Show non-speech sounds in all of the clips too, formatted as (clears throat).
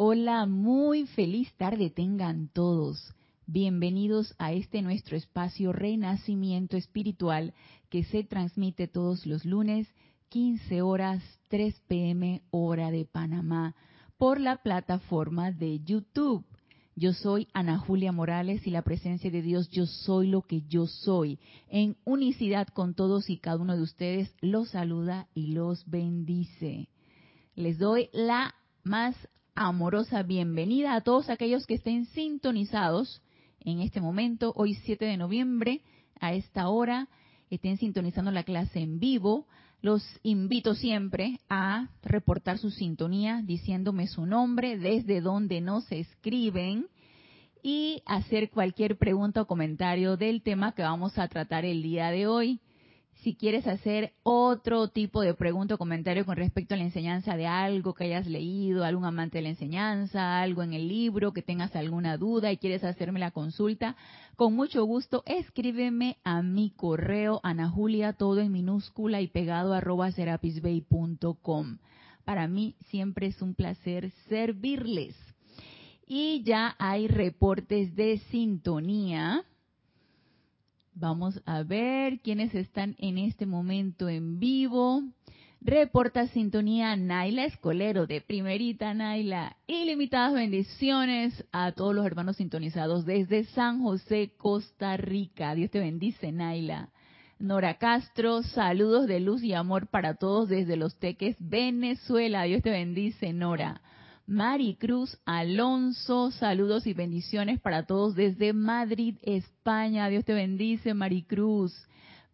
Hola, muy feliz tarde tengan todos. Bienvenidos a este nuestro espacio Renacimiento Espiritual que se transmite todos los lunes, 15 horas, 3 pm hora de Panamá, por la plataforma de YouTube. Yo soy Ana Julia Morales y la presencia de Dios, yo soy lo que yo soy. En unicidad con todos y cada uno de ustedes, los saluda y los bendice. Les doy la más amorosa bienvenida a todos aquellos que estén sintonizados en este momento, hoy 7 de noviembre, a esta hora, estén sintonizando la clase en vivo. Los invito siempre a reportar su sintonía diciéndome su nombre, desde donde nos escriben y hacer cualquier pregunta o comentario del tema que vamos a tratar el día de hoy si quieres hacer otro tipo de pregunta o comentario con respecto a la enseñanza de algo que hayas leído, algún amante de la enseñanza, algo en el libro, que tengas alguna duda y quieres hacerme la consulta, con mucho gusto escríbeme a mi correo anajulia todo en minúscula y pegado arroba serapisbay.com. Para mí siempre es un placer servirles. Y ya hay reportes de sintonía Vamos a ver quiénes están en este momento en vivo. Reporta sintonía Naila Escolero, de primerita Naila. Ilimitadas bendiciones a todos los hermanos sintonizados desde San José, Costa Rica. Dios te bendice, Naila. Nora Castro, saludos de luz y amor para todos desde Los Teques, Venezuela. Dios te bendice, Nora. Maricruz Alonso, saludos y bendiciones para todos desde Madrid, España. Dios te bendice, Maricruz.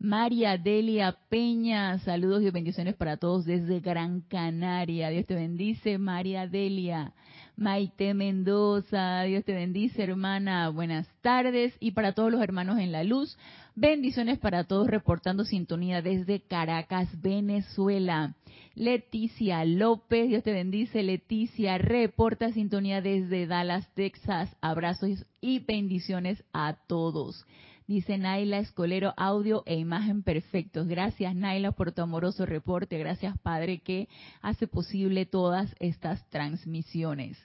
María Delia Peña, saludos y bendiciones para todos desde Gran Canaria. Dios te bendice, María Delia. Maite Mendoza, Dios te bendice, hermana. Buenas tardes. Y para todos los hermanos en la luz, bendiciones para todos reportando sintonía desde Caracas, Venezuela. Leticia López, Dios te bendice, Leticia, reporta sintonía desde Dallas, Texas. Abrazos y bendiciones a todos. Dice Naila Escolero, audio e imagen perfectos. Gracias Naila por tu amoroso reporte. Gracias Padre que hace posible todas estas transmisiones.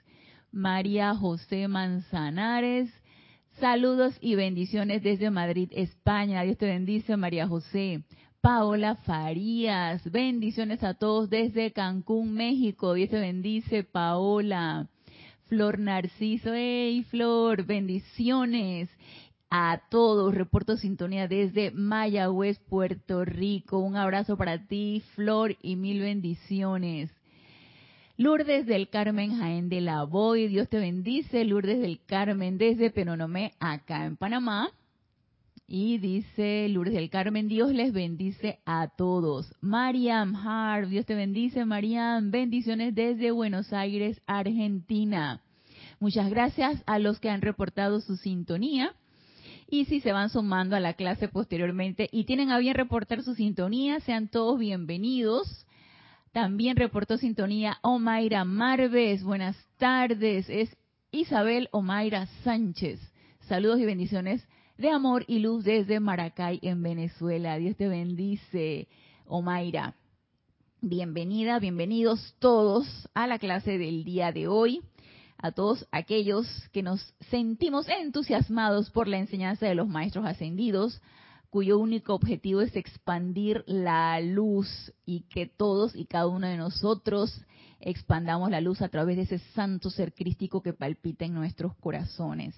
María José Manzanares, saludos y bendiciones desde Madrid, España. Dios te bendice María José. Paola Farías. Bendiciones a todos desde Cancún, México. Dios te bendice, Paola. Flor Narciso, hey Flor, bendiciones a todos. Reporto sintonía desde Mayagüez, Puerto Rico. Un abrazo para ti, Flor, y mil bendiciones. Lourdes del Carmen Jaén de la Boy, Dios te bendice. Lourdes del Carmen desde Penonomé, acá en Panamá. Y dice Lourdes del Carmen, Dios les bendice a todos. Mariam Hart, Dios te bendice, Mariam. Bendiciones desde Buenos Aires, Argentina. Muchas gracias a los que han reportado su sintonía. Y si se van sumando a la clase posteriormente y tienen a bien reportar su sintonía, sean todos bienvenidos. También reportó sintonía Omaira Marves. Buenas tardes. Es Isabel Omaira Sánchez. Saludos y bendiciones de amor y luz desde Maracay, en Venezuela. Dios te bendice, Omaira. Bienvenida, bienvenidos todos a la clase del día de hoy. A todos aquellos que nos sentimos entusiasmados por la enseñanza de los maestros ascendidos, cuyo único objetivo es expandir la luz y que todos y cada uno de nosotros expandamos la luz a través de ese santo ser crístico que palpita en nuestros corazones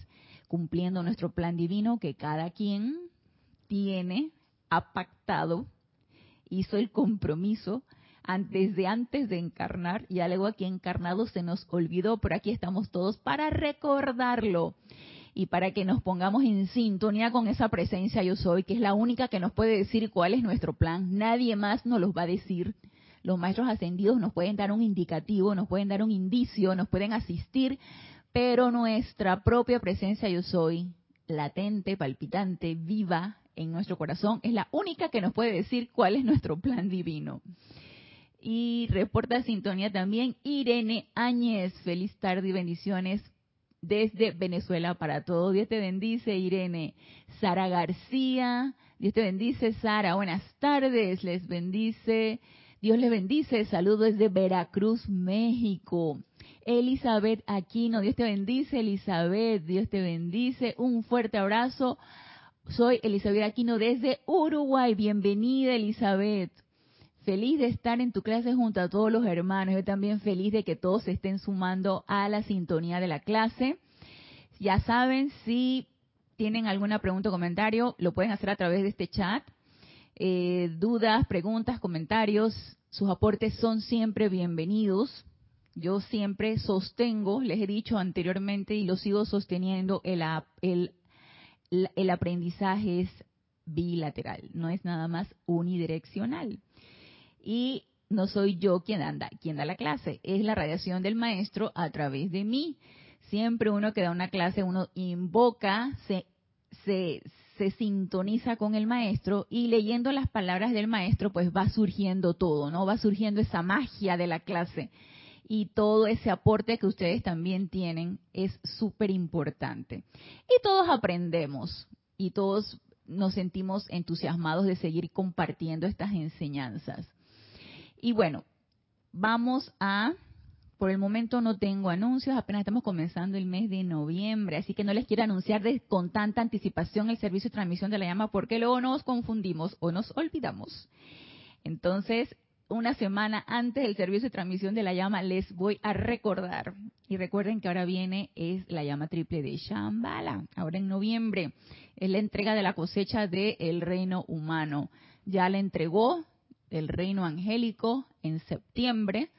cumpliendo nuestro plan divino que cada quien tiene, ha pactado, hizo el compromiso antes de antes de encarnar, y algo aquí encarnado se nos olvidó, pero aquí estamos todos para recordarlo y para que nos pongamos en sintonía con esa presencia yo soy, que es la única que nos puede decir cuál es nuestro plan. Nadie más nos los va a decir. Los maestros ascendidos nos pueden dar un indicativo, nos pueden dar un indicio, nos pueden asistir, pero nuestra propia presencia yo soy, latente, palpitante, viva en nuestro corazón, es la única que nos puede decir cuál es nuestro plan divino. Y reporta sintonía también Irene Áñez. Feliz tarde y bendiciones desde Venezuela para todo. Dios te bendice, Irene. Sara García. Dios te bendice, Sara. Buenas tardes. Les bendice. Dios les bendice. Saludos desde Veracruz, México. Elizabeth Aquino, Dios te bendice, Elizabeth, Dios te bendice, un fuerte abrazo. Soy Elizabeth Aquino desde Uruguay, bienvenida Elizabeth. Feliz de estar en tu clase junto a todos los hermanos. Yo también feliz de que todos se estén sumando a la sintonía de la clase. Ya saben, si tienen alguna pregunta o comentario, lo pueden hacer a través de este chat. Eh, dudas, preguntas, comentarios, sus aportes son siempre bienvenidos. Yo siempre sostengo, les he dicho anteriormente y lo sigo sosteniendo, el, el, el aprendizaje es bilateral, no es nada más unidireccional y no soy yo quien anda, quien da la clase, es la radiación del maestro a través de mí. Siempre uno que da una clase, uno invoca, se, se, se sintoniza con el maestro y leyendo las palabras del maestro, pues va surgiendo todo, ¿no? Va surgiendo esa magia de la clase. Y todo ese aporte que ustedes también tienen es súper importante. Y todos aprendemos y todos nos sentimos entusiasmados de seguir compartiendo estas enseñanzas. Y bueno, vamos a, por el momento no tengo anuncios, apenas estamos comenzando el mes de noviembre, así que no les quiero anunciar con tanta anticipación el servicio de transmisión de la llama porque luego nos confundimos o nos olvidamos. Entonces, una semana antes del servicio de transmisión de la llama les voy a recordar. Y recuerden que ahora viene es la llama triple de Shambhala, ahora en noviembre. Es la entrega de la cosecha del reino humano. Ya la entregó el reino angélico en septiembre,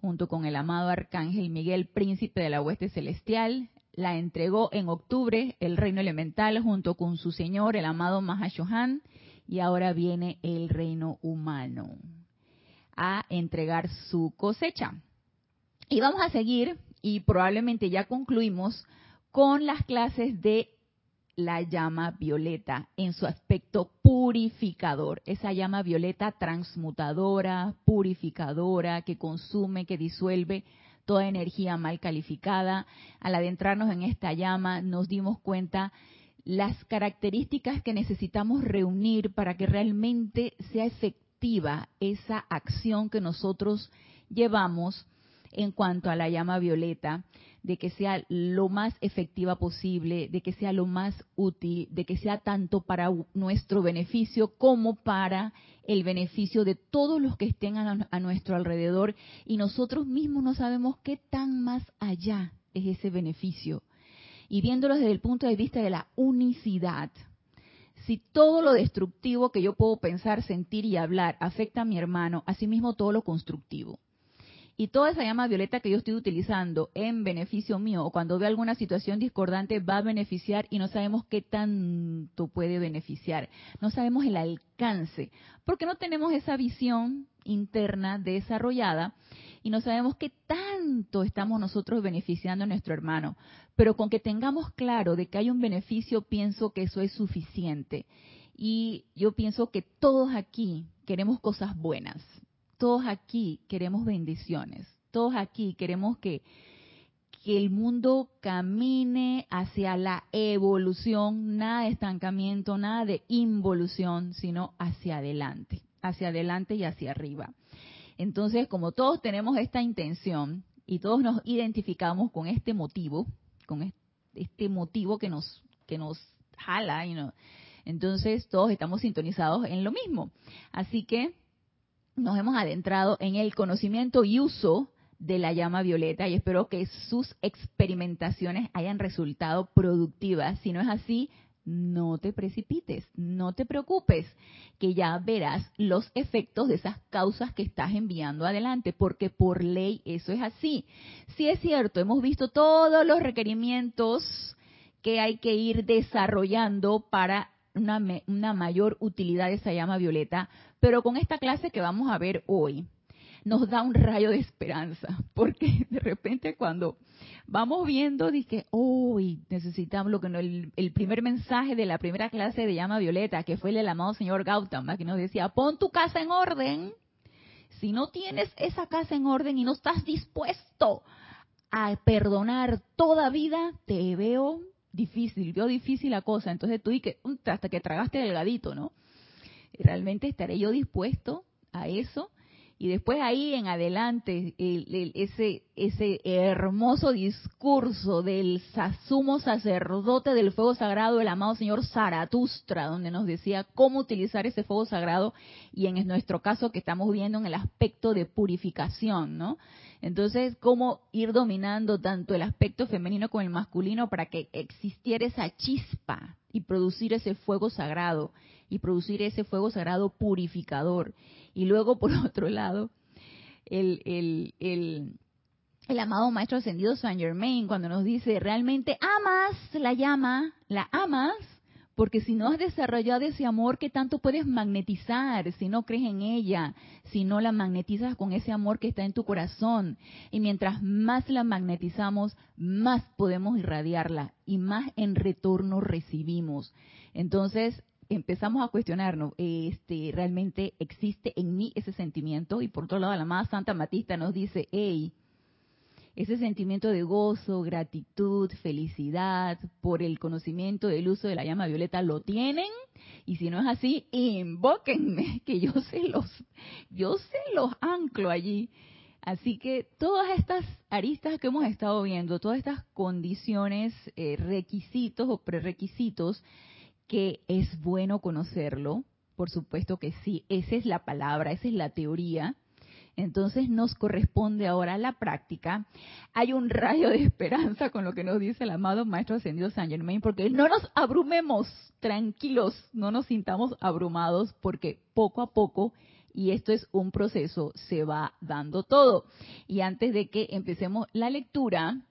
junto con el amado arcángel Miguel, príncipe de la hueste celestial. La entregó en octubre el reino elemental junto con su señor, el amado Mahashohan, y ahora viene el reino humano a entregar su cosecha. Y vamos a seguir, y probablemente ya concluimos, con las clases de la llama violeta en su aspecto purificador, esa llama violeta transmutadora, purificadora, que consume, que disuelve toda energía mal calificada. Al adentrarnos en esta llama nos dimos cuenta las características que necesitamos reunir para que realmente sea efectiva esa acción que nosotros llevamos en cuanto a la llama violeta de que sea lo más efectiva posible, de que sea lo más útil, de que sea tanto para nuestro beneficio como para el beneficio de todos los que estén a, nuestro alrededor y nosotros mismos no sabemos qué tan más allá es ese beneficio. Y viéndolo desde el punto de vista de la unicidad, si todo lo destructivo que yo puedo pensar, sentir y hablar afecta a mi hermano, asimismo todo lo constructivo y toda esa llama violeta que yo estoy utilizando en beneficio mío o cuando veo alguna situación discordante va a beneficiar y no sabemos qué tanto puede beneficiar. No sabemos el alcance porque no tenemos esa visión interna desarrollada y no sabemos qué tanto estamos nosotros beneficiando a nuestro hermano. Pero con que tengamos claro de que hay un beneficio, pienso que eso es suficiente. Y yo pienso que todos aquí queremos cosas buenas todos aquí queremos bendiciones, todos aquí queremos que, que el mundo camine hacia la evolución, nada de estancamiento, nada de involución, sino hacia adelante, hacia adelante y hacia arriba. Entonces, como todos tenemos esta intención y todos nos identificamos con este motivo, con este motivo que nos que nos jala, entonces todos estamos sintonizados en lo mismo. Así que nos hemos adentrado en el conocimiento y uso de la llama violeta y espero que sus experimentaciones hayan resultado productivas. Si no es así, no te precipites, no te preocupes, que ya verás los efectos de esas causas que estás enviando adelante, porque por ley eso es así. Si es cierto, hemos visto todos los requerimientos que hay que ir desarrollando para una, mayor utilidad de esa llama violeta, pero con esta clase que vamos a ver hoy, nos da un rayo de esperanza, (laughs) porque de repente cuando vamos viendo, dije, hoy necesitamos lo que no, el, primer mensaje de la primera clase de llama violeta, que fue el del amado señor Gautama, que nos decía, pon tu casa en orden. Si no tienes esa casa en orden y no estás dispuesto a perdonar toda vida, te veo difícil, veo difícil la cosa. Entonces tú y que hasta que tragaste delgadito, ¿no? ¿Realmente estaré yo dispuesto a eso? Y después ahí en adelante, ese, ese hermoso discurso del sumo sacerdote del fuego sagrado, el amado señor Zaratustra, donde nos decía cómo utilizar ese fuego sagrado y en nuestro caso que estamos viendo en el aspecto de purificación, ¿no? Entonces, cómo ir dominando tanto el aspecto femenino como el masculino para que existiera esa chispa y producir ese fuego sagrado y producir ese fuego sagrado purificador. Y luego, por (laughs) otro lado, el, el, el, el amado Maestro Ascendido Saint Germain, cuando nos dice, realmente amas la llama, la amas, porque si no has desarrollado ese amor, ¿qué tanto puedes magnetizar si no crees en ella? Si no la magnetizas con ese amor que está en tu corazón. Y mientras más la magnetizamos, más podemos irradiarla y más en retorno recibimos. Entonces, empezamos a cuestionarnos, este, realmente existe en mí ese sentimiento y por otro lado la más Santa Matista nos dice, hey, ese sentimiento de gozo, gratitud, felicidad por el conocimiento del uso de la llama violeta lo tienen y si no es así, invóquenme (laughs) que yo se los yo se los anclo allí. Así que todas estas aristas que hemos estado viendo, todas estas condiciones, eh, requisitos o prerequisitos que es bueno conocerlo, por supuesto que sí, esa es la palabra, esa es la teoría. Entonces nos corresponde ahora la práctica. Hay un rayo de esperanza con lo que nos dice el amado Maestro Ascendido San Germain, porque no nos abrumemos, tranquilos, no nos sintamos abrumados, porque poco a poco, y esto es un proceso, se va dando todo. Y antes de que empecemos la lectura,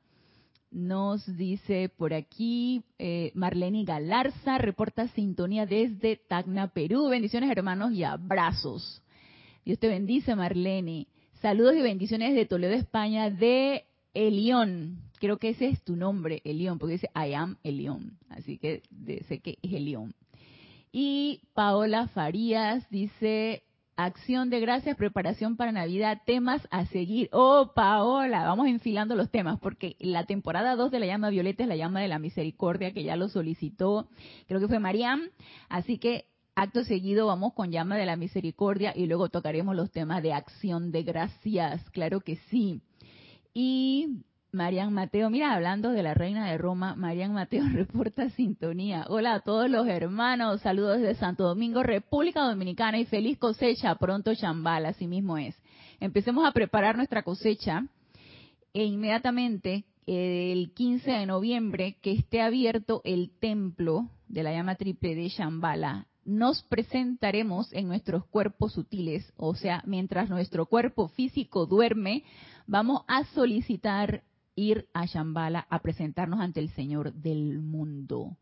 nos dice por aquí eh, Marlene Galarza, reporta sintonía desde Tacna, Perú. Bendiciones hermanos y abrazos. Dios te bendice Marlene. Saludos y bendiciones de Toledo, España, de Elión. Creo que ese es tu nombre, Elión, porque dice I am Elión. Así que sé que es Elión. Y Paola Farías dice, Acción de gracias, preparación para Navidad, temas a seguir. Oh, Paola, vamos enfilando los temas, porque la temporada 2 de la llama violeta es la llama de la misericordia, que ya lo solicitó, creo que fue Mariam. Así que acto seguido vamos con llama de la misericordia y luego tocaremos los temas de acción de gracias, claro que sí. Y Marian Mateo, mira, hablando de la reina de Roma, Marian Mateo (laughs) reporta sintonía. Hola a todos los hermanos, saludos desde Santo Domingo, República Dominicana y feliz cosecha, pronto chambal, así mismo es. Empecemos a preparar nuestra cosecha e inmediatamente el 15 de noviembre que esté abierto el templo de la llama triple de Shambhala, nos presentaremos en nuestros cuerpos sutiles, o sea, mientras nuestro cuerpo físico duerme, vamos a solicitar ir a Shambhala a presentarnos ante el Señor del mundo,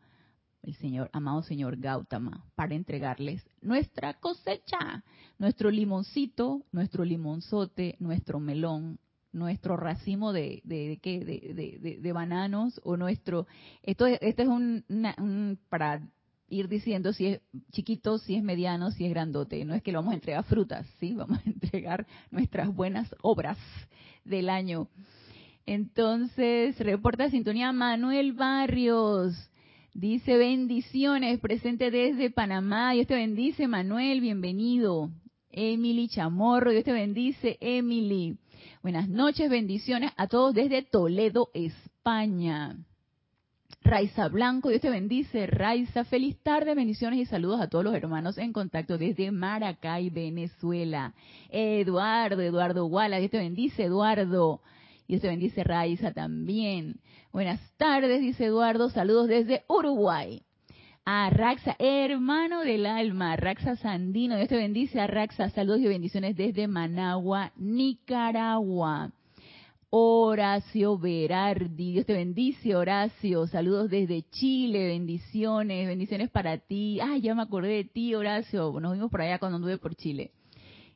el Señor, amado Señor Gautama, para entregarles nuestra cosecha, nuestro limoncito, nuestro limonzote, nuestro melón, nuestro racimo de, de, de, de, bananos o nuestro, esto, esto es un, un, para ir diciendo si es chiquito, si es mediano, si es grandote. No es que lo vamos a entregar frutas, sí, (laughs) vamos a entregar nuestras buenas obras del año. Entonces, reporta sintonía Manuel Barrios. Dice bendiciones, presente desde Panamá. Dios te bendice, Manuel, bienvenido. Emily Chamorro, Dios te bendice, Emily. Buenas noches, bendiciones a todos desde Toledo, España. Raiza Blanco, Dios te bendice. Raiza, feliz tarde, bendiciones y saludos a todos los hermanos en contacto desde Maracay, Venezuela. Eduardo, Eduardo Guala, Dios te bendice, Eduardo. Dios te bendice, Raiza, también. Buenas tardes, dice Eduardo. Saludos desde Uruguay. A Raxa, hermano del alma, Raxa Sandino, Dios te bendice, a Raxa, saludos y bendiciones desde Managua, Nicaragua. Horacio Berardi, Dios te bendice, Horacio, saludos desde Chile, bendiciones, bendiciones para ti. Ay, ya me acordé de ti, Horacio, nos vimos por allá cuando anduve por Chile.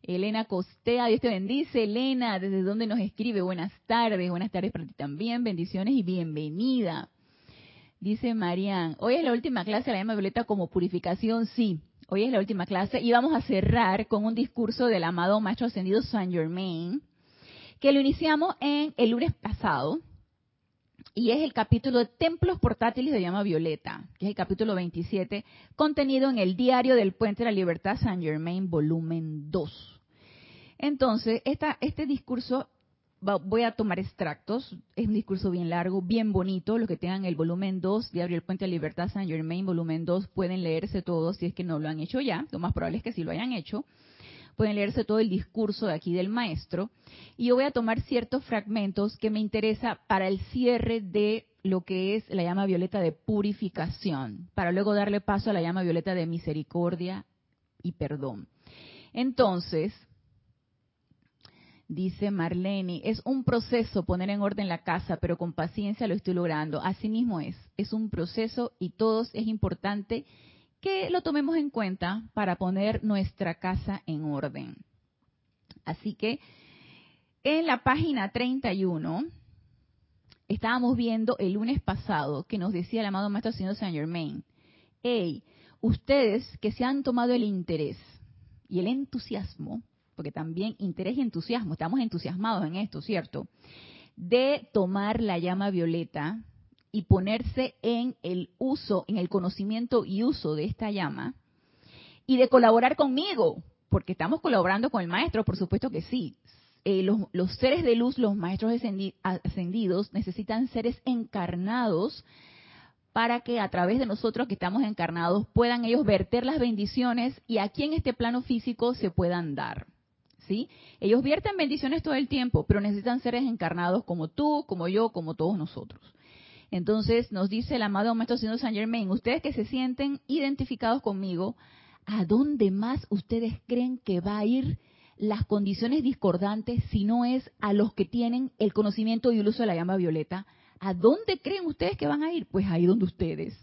Elena Costea, Dios te bendice. Elena, ¿desde dónde nos escribe? Buenas tardes, buenas tardes para ti también, bendiciones y bienvenida. Dice Marian, hoy es la última clase de la llama violeta como purificación, sí. Hoy es la última clase y vamos a cerrar con un discurso del amado Maestro Ascendido Saint Germain, que lo iniciamos en el lunes pasado, y es el capítulo de Templos Portátiles de Llama Violeta, que es el capítulo 27, contenido en el Diario del Puente de la Libertad Saint Germain, volumen 2. Entonces, esta, este discurso, voy a tomar extractos, es un discurso bien largo, bien bonito, los que tengan el volumen 2 de Abre el Puente a Libertad San Germain, volumen 2, pueden leerse todo si es que no lo han hecho ya, lo más probable es que sí lo hayan hecho pueden leerse todo el discurso de aquí del maestro. Y yo voy a tomar ciertos fragmentos que me interesa para el cierre de lo que es la llama violeta de purificación, para luego darle paso a la llama violeta de misericordia y perdón. Entonces, dice Marlene, es un proceso poner en orden la casa, pero con paciencia lo estoy logrando. Así mismo es, es un proceso y todos es importante que lo tomemos en cuenta para poner nuestra casa en orden. Así que en la página 31 estábamos viendo el lunes pasado que nos decía el amado Maestro Señor Saint Germain, hey, ustedes que se han tomado el interés y el entusiasmo, porque también interés y entusiasmo, estamos entusiasmados en esto, ¿cierto? De tomar la llama violeta y ponerse en el uso, en el conocimiento y uso de esta llama, y de colaborar conmigo, porque estamos colaborando con el maestro, por supuesto que sí. Eh, los, seres de luz, los maestros ascendidos, necesitan seres encarnados para que a través de nosotros que estamos encarnados puedan ellos verter las bendiciones y aquí en este plano físico se puedan dar. ¿Sí? Ellos vierten bendiciones todo el tiempo, pero necesitan seres encarnados como tú, como yo, como todos nosotros. Entonces nos dice el amado Maestro Señor San Germain, ustedes que se sienten identificados conmigo, ¿a dónde más ustedes creen que va a ir las condiciones discordantes si no es a los que tienen el conocimiento y el uso de la llama violeta? ¿A dónde creen ustedes que van a ir? Pues ahí donde ustedes.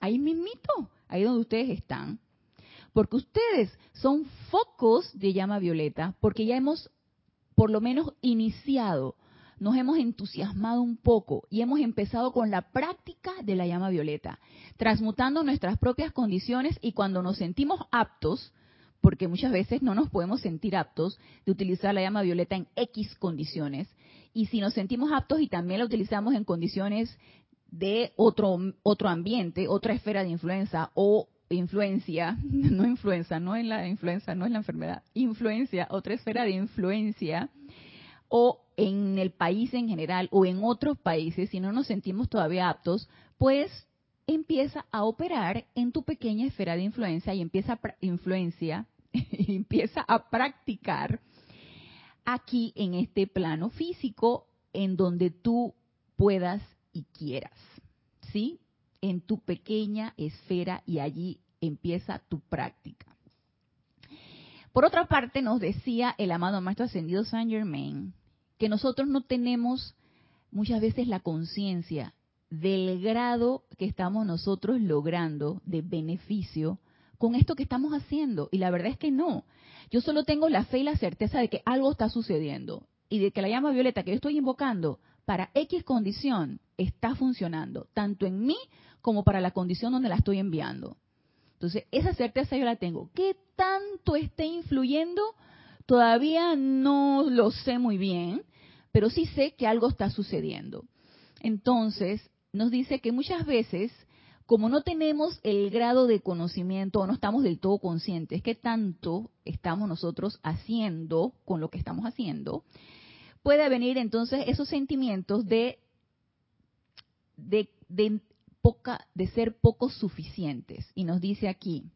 Ahí mismito, ahí donde ustedes están. Porque ustedes son focos de llama violeta, porque ya hemos por lo menos iniciado nos hemos entusiasmado un poco y hemos empezado con la práctica de la llama violeta, transmutando nuestras propias condiciones y cuando nos sentimos aptos, porque muchas veces no nos podemos sentir aptos de utilizar la llama violeta en X condiciones, y si nos sentimos aptos y también la utilizamos en condiciones de otro, otro ambiente, otra esfera de influencia o influencia, (laughs) no influenza, no es la influenza, no es la enfermedad, influencia, otra esfera de influencia, o en el país en general o en otros países, si no nos sentimos todavía aptos, pues empieza a operar en tu pequeña esfera de influencia y empieza a influencia, (laughs) empieza a practicar aquí en este plano físico en donde tú puedas y quieras, ¿sí? En tu pequeña esfera y allí empieza tu práctica. Por otra parte, nos decía el amado Maestro Ascendido Saint Germain que nosotros no tenemos muchas veces la conciencia del grado que estamos nosotros logrando de beneficio con esto que estamos haciendo. Y la verdad es que no. Yo solo tengo la fe y la certeza de que algo está sucediendo y de que la llama violeta que yo estoy invocando para X condición está funcionando, tanto en mí como para la condición donde la estoy enviando. Entonces, esa certeza yo la tengo. ¿Qué tanto está influyendo? Todavía no lo sé muy bien, pero sí sé que algo está sucediendo. Entonces, nos dice que muchas veces, como no tenemos el grado de conocimiento o no estamos del todo conscientes que tanto estamos nosotros haciendo con lo que estamos haciendo, puede venir entonces esos sentimientos de, de, de, poca, de ser poco suficientes. Y nos dice aquí,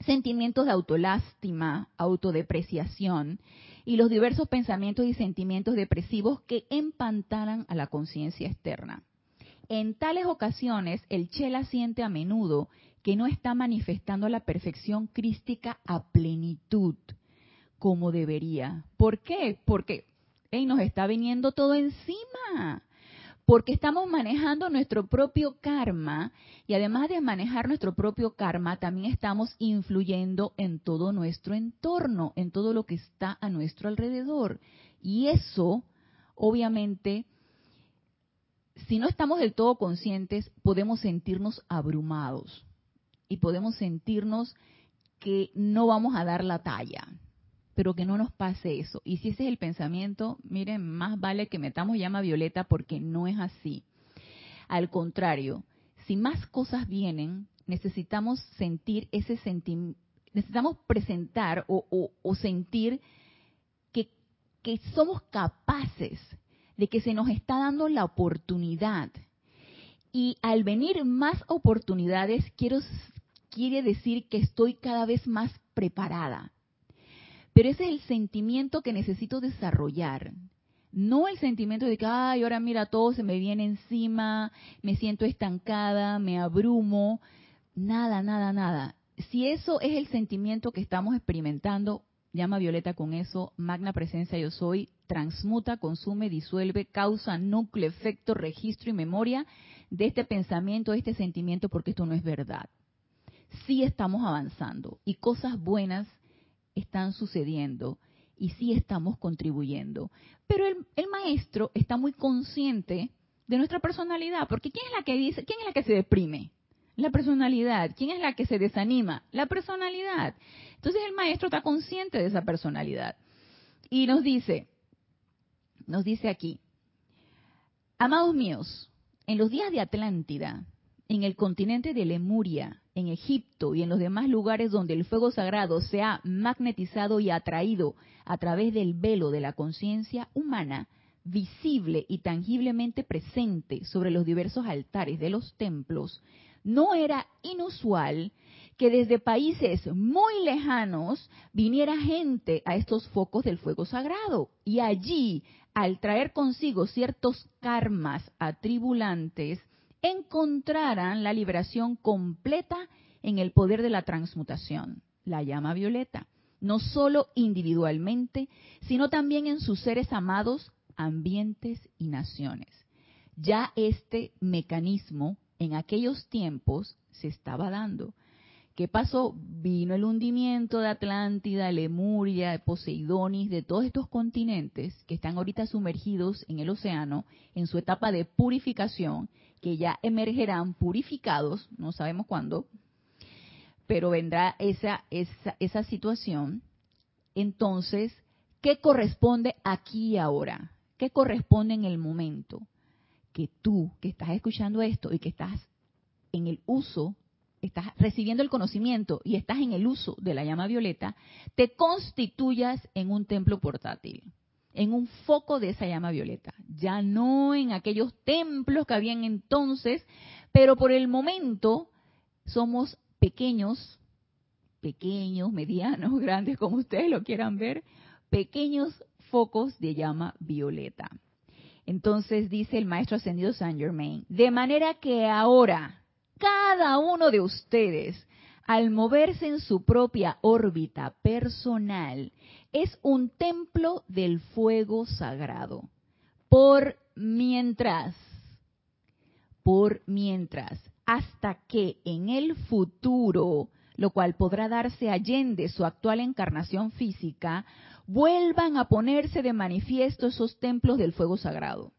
sentimientos de autolástima, autodepreciación y los diversos pensamientos y sentimientos depresivos que empantanan a la conciencia externa. En tales ocasiones, el chela siente a menudo que no está manifestando la perfección crística a plenitud como debería. ¿Por qué? Porque nos está viniendo todo encima porque estamos manejando nuestro propio karma y además de manejar nuestro propio karma, también estamos influyendo en todo nuestro entorno, en todo lo que está a nuestro alrededor. Y eso, obviamente, si no estamos del todo conscientes, podemos sentirnos abrumados y podemos sentirnos que no vamos a dar la talla pero que no nos pase eso. Y si ese es el pensamiento, miren, más vale que metamos llama violeta porque no es así. Al contrario, si más cosas vienen, necesitamos sentir ese sentimiento, necesitamos presentar o, o sentir que somos capaces de que se nos está dando la oportunidad. Y al venir más oportunidades, quiero, quiere decir que estoy cada vez más preparada. Pero ese es el sentimiento que necesito desarrollar. No el sentimiento de que, ay, ahora mira, todo se me viene encima, me siento estancada, me abrumo. Nada, nada, nada. Si eso es el sentimiento que estamos experimentando, llama Violeta con eso, magna presencia yo soy, transmuta, consume, disuelve, causa, núcleo, efecto, registro y memoria de este pensamiento, de este sentimiento, porque esto no es verdad. Sí estamos avanzando y cosas buenas están sucediendo y sí estamos contribuyendo. Pero el, maestro está muy consciente de nuestra personalidad, porque ¿quién es la que dice, quién es la que se deprime? La personalidad. ¿Quién es la que se desanima? La personalidad. Entonces el maestro está consciente de esa personalidad. Y nos dice, nos dice aquí, amados míos, en los días de Atlántida, en el continente de Lemuria, en Egipto y en los demás lugares donde el fuego sagrado se ha magnetizado y atraído a través del velo de la conciencia humana, visible y tangiblemente presente sobre los diversos altares de los templos, no era inusual que desde países muy lejanos viniera gente a estos focos del fuego sagrado. Y allí, al traer consigo ciertos karmas atribulantes, encontraran la liberación completa en el poder de la transmutación, la llama violeta, no solo individualmente, sino también en sus seres amados, ambientes y naciones. Ya este mecanismo en aquellos tiempos se estaba dando. ¿Qué pasó? Vino el hundimiento de Atlántida, Lemuria, Poseidonis, de todos estos continentes que están ahorita sumergidos en el océano en su etapa de purificación, que ya emergerán purificados, no sabemos cuándo, pero vendrá esa, esa, esa situación. Entonces, ¿qué corresponde aquí y ahora? ¿Qué corresponde en el momento? que tú que estás escuchando esto y que estás en el uso, estás recibiendo el conocimiento y estás en el uso de la llama violeta, te constituyas en un templo portátil, en un foco de esa llama violeta. Ya no en aquellos templos que habían entonces, pero por el momento somos pequeños, pequeños, medianos, (laughs) grandes, como ustedes lo quieran ver, pequeños focos de llama violeta. Entonces dice el maestro ascendido Saint Germain, de manera que ahora cada uno de ustedes, al moverse en su propia órbita personal, es un templo del fuego sagrado. Por mientras, por mientras, hasta que en el futuro, lo cual podrá darse allende su actual encarnación física, vuelvan a ponerse de manifiesto esos templos del fuego sagrado,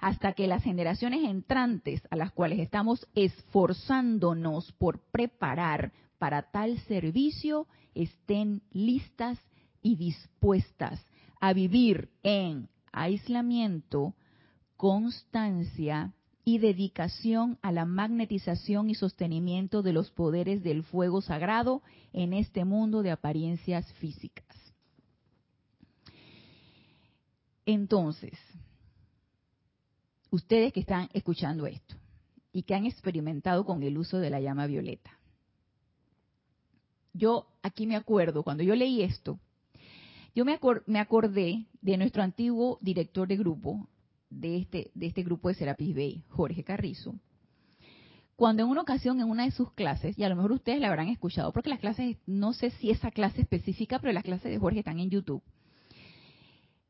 hasta que las generaciones entrantes a las cuales estamos esforzándonos por preparar para tal servicio estén listas y dispuestas a vivir en aislamiento, constancia y dedicación a la magnetización y sostenimiento de los poderes del fuego sagrado en este mundo de apariencias físicas. Entonces, ustedes que están escuchando esto y que han experimentado con el uso de la llama violeta, yo aquí me acuerdo, cuando yo leí esto, yo me, acordé de nuestro antiguo director de grupo, de este, de este grupo de Serapis Bay, Jorge Carrizo, cuando en una ocasión en una de sus clases, y a lo mejor ustedes la habrán escuchado, porque las clases, no sé si esa clase específica, pero las clases de Jorge están en YouTube,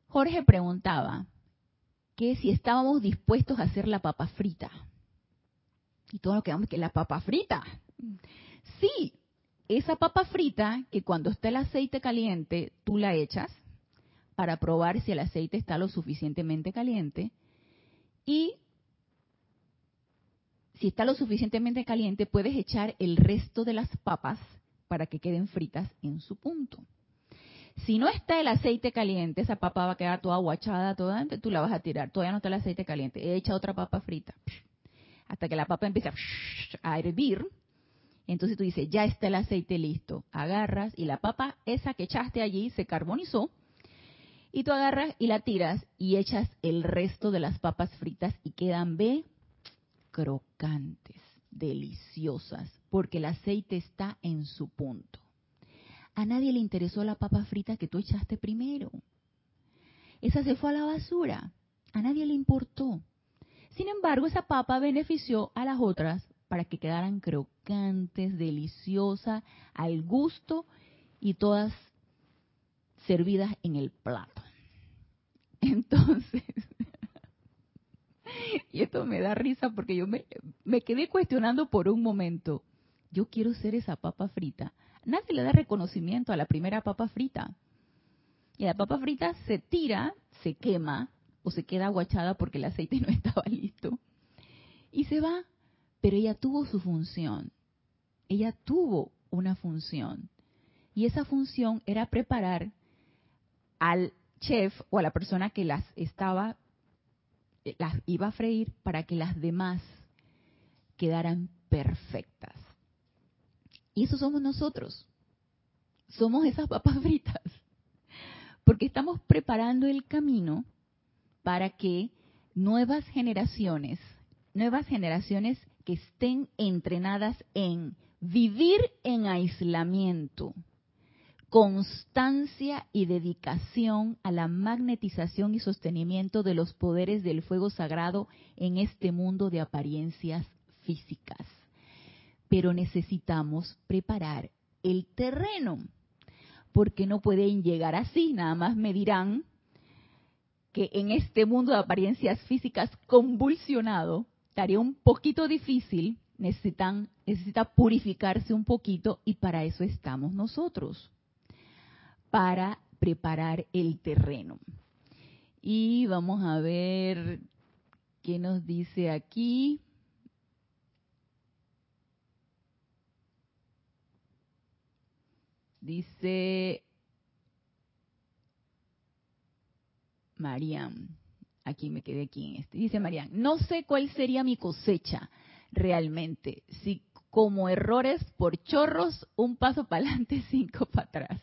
Jorge preguntaba que si estábamos dispuestos a hacer la papa frita. Y todos nos quedamos que la papa frita. Sí, esa papa frita que cuando está el aceite caliente, tú la echas para probar si el aceite está lo suficientemente caliente. Y si está lo suficientemente caliente, puedes echar el resto de las papas para que queden fritas en su punto. Si no está el aceite caliente, esa papa va a quedar toda aguachada, toda, tú la vas a tirar. Todavía no está el aceite caliente. Echa otra papa frita. Hasta que la papa empiece a hervir. Entonces tú dices, ya está el aceite listo. Agarras y la papa, esa que echaste allí, se carbonizó. Y tú agarras y la tiras y echas el resto de las papas fritas y quedan, ve, crocantes, deliciosas, porque el aceite está en su punto. A nadie le interesó la papa frita que tú echaste primero. Esa se fue a la basura. A nadie le importó. Sin embargo, esa papa benefició a las otras para que quedaran crocantes, deliciosas, al gusto y todas servidas en el plato. (laughs) Entonces, (laughs) y esto me da risa porque yo me, me quedé cuestionando por un momento, yo quiero ser esa papa frita. Nadie le da reconocimiento a la primera papa frita. Y la papa frita se tira, se quema o se queda aguachada porque el aceite (laughs) no estaba listo. Y se va. Pero ella tuvo su función. Ella tuvo una función. Y esa función era preparar al chef o a la persona que las estaba, eh, las iba a freír para que las demás quedaran perfectas. Y eso somos nosotros. Somos esas papas fritas. Porque estamos preparando el camino para que nuevas generaciones, nuevas generaciones estén entrenadas en vivir en aislamiento, constancia y dedicación a la magnetización y sostenimiento de los poderes del fuego sagrado en este mundo de apariencias físicas. Pero necesitamos preparar el terreno, porque no pueden llegar así, nada más me dirán que en este mundo de apariencias físicas convulsionado, estaría un poquito difícil, necesitan, necesita purificarse un poquito y para eso estamos nosotros para preparar el terreno. Y vamos a ver qué nos dice aquí. Dice Marian, aquí me quedé aquí en este. Dice Marian, no sé cuál sería mi cosecha realmente, si como errores por chorros, un paso para adelante, (laughs) cinco para atrás.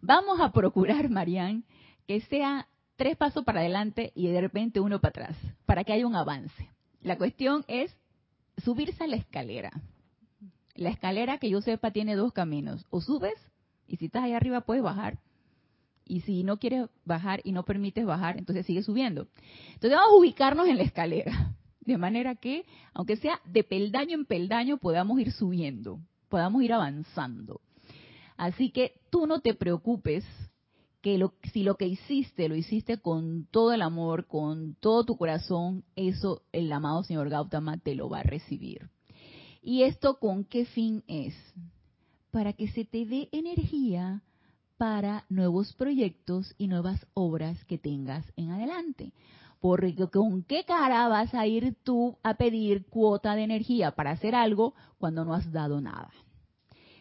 Vamos a procurar, Marian, que sea tres pasos para adelante y de repente uno para atrás, para que haya un avance. La cuestión es subirse a la escalera. La escalera que yo sepa tiene dos caminos. O subes y si estás ahí arriba puedes bajar. Y si no quieres bajar y no permites bajar, entonces sigue subiendo. Entonces vamos a ubicarnos en la escalera. (laughs) De manera que, aunque sea de peldaño en peldaño, podamos ir subiendo, podamos ir avanzando. Así que tú no te preocupes que si lo que hiciste lo hiciste con todo el amor, con todo tu corazón, eso el amado señor Gautama te lo va a recibir. ¿Y esto con qué fin es? Para que se te dé energía para nuevos proyectos y nuevas obras que tengas en adelante. Porque con qué cara vas a ir tú a pedir cuota de energía para hacer algo cuando no has dado nada.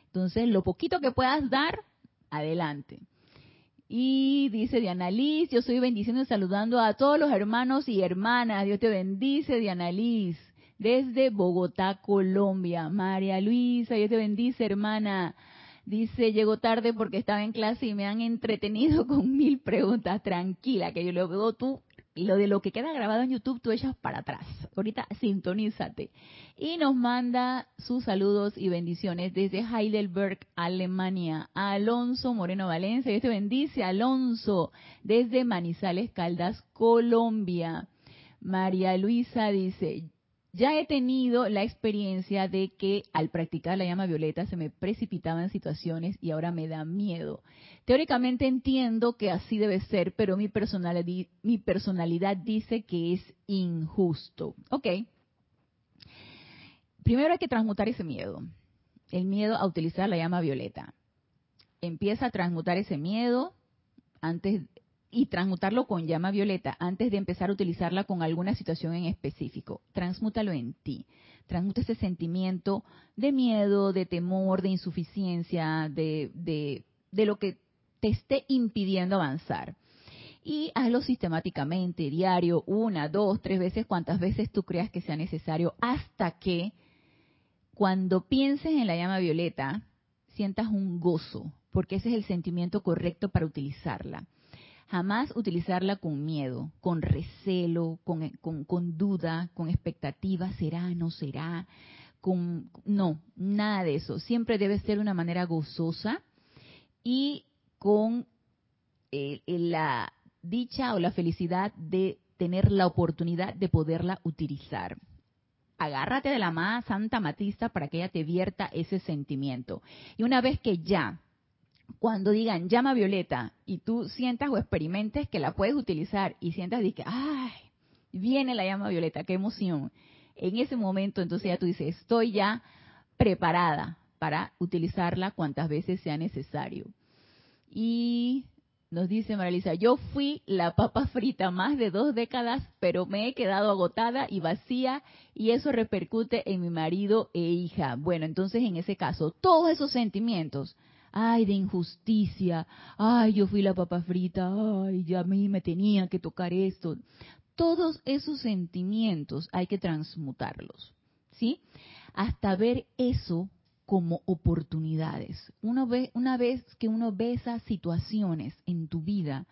Entonces, lo poquito que puedas dar, adelante. Y dice Diana Liz, yo soy bendiciendo y saludando a todos los hermanos y hermanas. Dios te bendice, Diana Liz. Desde Bogotá, Colombia. María Luisa, Dios te bendice, hermana. Dice, llegó tarde porque estaba en clase y me han entretenido (laughs) con mil preguntas. Tranquila, que yo lo veo tú lo de lo que queda grabado en YouTube tú echas para atrás. Ahorita sintonízate. Y nos manda sus saludos y bendiciones desde Heidelberg, Alemania. Alonso Moreno Valencia, Dios te bendice, Alonso, desde Manizales Caldas, Colombia. María Luisa dice, ya he tenido la experiencia de que al practicar la llama violeta se me precipitaban situaciones y ahora me da miedo. Teóricamente entiendo que así debe ser, pero mi personalidad, mi personalidad dice que es injusto. Ok. Primero hay que transmutar ese miedo. El miedo a utilizar la llama violeta. Empieza a transmutar ese miedo antes y transmutarlo con llama violeta antes de empezar a utilizarla con alguna situación en específico. Transmútalo en ti. Transmuta ese sentimiento de miedo, de temor, de insuficiencia, de, de, de lo que te esté impidiendo avanzar. Y hazlo sistemáticamente, diario, una, dos, tres veces, cuantas veces tú creas que sea necesario, hasta que cuando pienses en la llama violeta, sientas un gozo, porque ese es el sentimiento correcto para utilizarla Jamás utilizarla con miedo, con recelo, con, con, duda, con expectativa, será, no será, con, no, nada de eso. Siempre debe ser de una manera gozosa y con eh, la dicha o la felicidad de tener la oportunidad de poderla utilizar. Agárrate de la más santa matista para que ella te vierta ese sentimiento. Y una vez que ya cuando digan llama violeta y tú sientas o experimentes que la puedes utilizar y sientas de que, ay, viene la llama violeta, qué emoción. En ese momento entonces ya tú dices, estoy ya preparada para utilizarla cuantas veces sea necesario. Y nos dice Maralisa, yo fui la papa frita más de dos décadas, pero me he quedado agotada y vacía y eso repercute en mi marido e hija. Bueno, entonces en ese caso, todos esos sentimientos ay, de injusticia, ay, yo fui la papa frita, ay, ya a mí me tenía que tocar esto. Todos esos sentimientos hay que transmutarlos, ¿sí? Hasta ver eso como oportunidades. Uno ve, una vez que uno ve esas situaciones en tu vida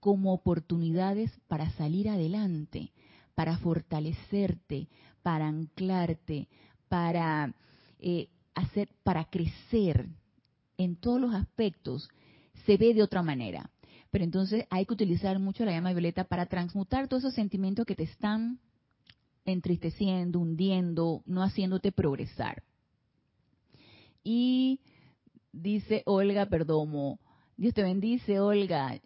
como oportunidades para salir adelante, para fortalecerte, para anclarte, para eh, hacer, para crecer, en todos los aspectos se ve de otra manera. Pero entonces hay que utilizar mucho la llama violeta para transmutar todos esos sentimientos que te están entristeciendo, hundiendo, no haciéndote progresar. Y dice Olga Perdomo, Dios te bendice, Olga.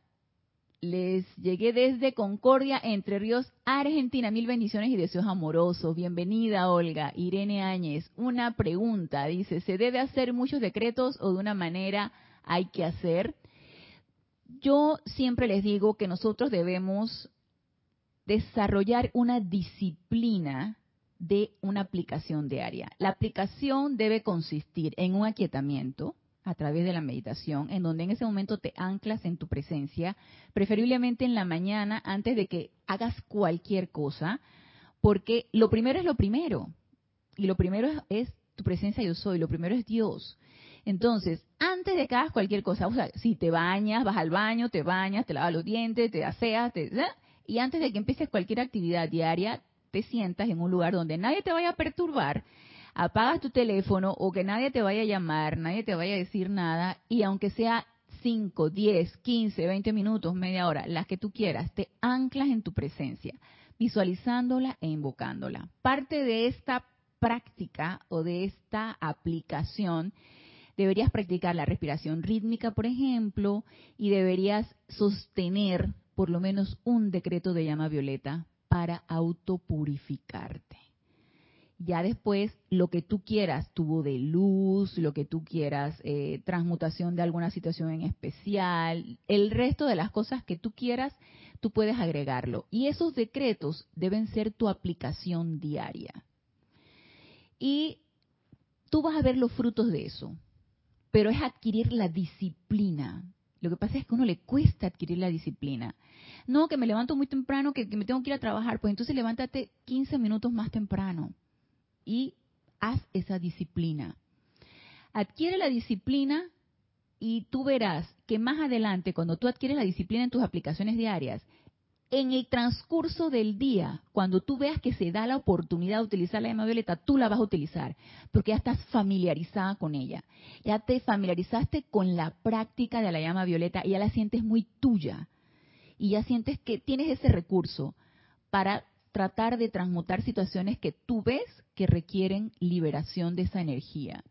Les llegué desde Concordia, Entre Ríos, Argentina. Mil bendiciones y deseos amorosos. Bienvenida, Olga. Irene Áñez. Una pregunta. Dice, ¿se debe hacer muchos decretos o de una manera hay que hacer? Yo siempre les digo que nosotros debemos desarrollar una disciplina de una aplicación diaria. La aplicación debe consistir en un aquietamiento, a través de la meditación, en donde en ese momento te anclas en tu presencia, preferiblemente en la mañana antes de que hagas cualquier cosa, porque lo primero es lo primero, y lo primero es, tu presencia yo soy, lo primero es Dios. Entonces, antes de que hagas cualquier cosa, o sea, si te bañas, vas al baño, te bañas, te lavas los dientes, te aseas, te, y antes de que empieces cualquier actividad diaria, te sientas en un lugar donde nadie te vaya a perturbar apagas tu teléfono o que nadie te vaya a llamar, nadie te vaya a decir nada y aunque sea 5, 10, 15, 20 minutos, media hora, las que tú quieras, te anclas en tu presencia, visualizándola e invocándola. Parte de esta práctica o de esta aplicación deberías practicar la respiración rítmica, por ejemplo, y deberías sostener por lo menos un decreto de llama violeta para autopurificarte. Ya después, lo que tú quieras, tubo de luz, lo que tú quieras, eh, transmutación de alguna situación en especial, el resto de las cosas que tú quieras, tú puedes agregarlo. Y esos decretos deben ser tu aplicación diaria. Y tú vas a ver los frutos de eso, pero es adquirir la disciplina. Lo que pasa es que a uno le cuesta adquirir la disciplina. No, que me levanto muy temprano, que, que me tengo que ir a trabajar, pues entonces levántate 15 minutos más temprano y haz esa disciplina. Adquiere la disciplina y tú verás que más adelante, cuando tú adquieres la disciplina en tus aplicaciones diarias, en el transcurso del día, cuando tú veas que se da la oportunidad de utilizar la llama violeta, tú la vas a utilizar, porque ya estás familiarizada con ella. Ya te familiarizaste con la práctica de la llama violeta y ya la sientes muy tuya. Y ya sientes que tienes ese recurso para tratar de transmutar situaciones que tú ves que requieren liberación de esa energía.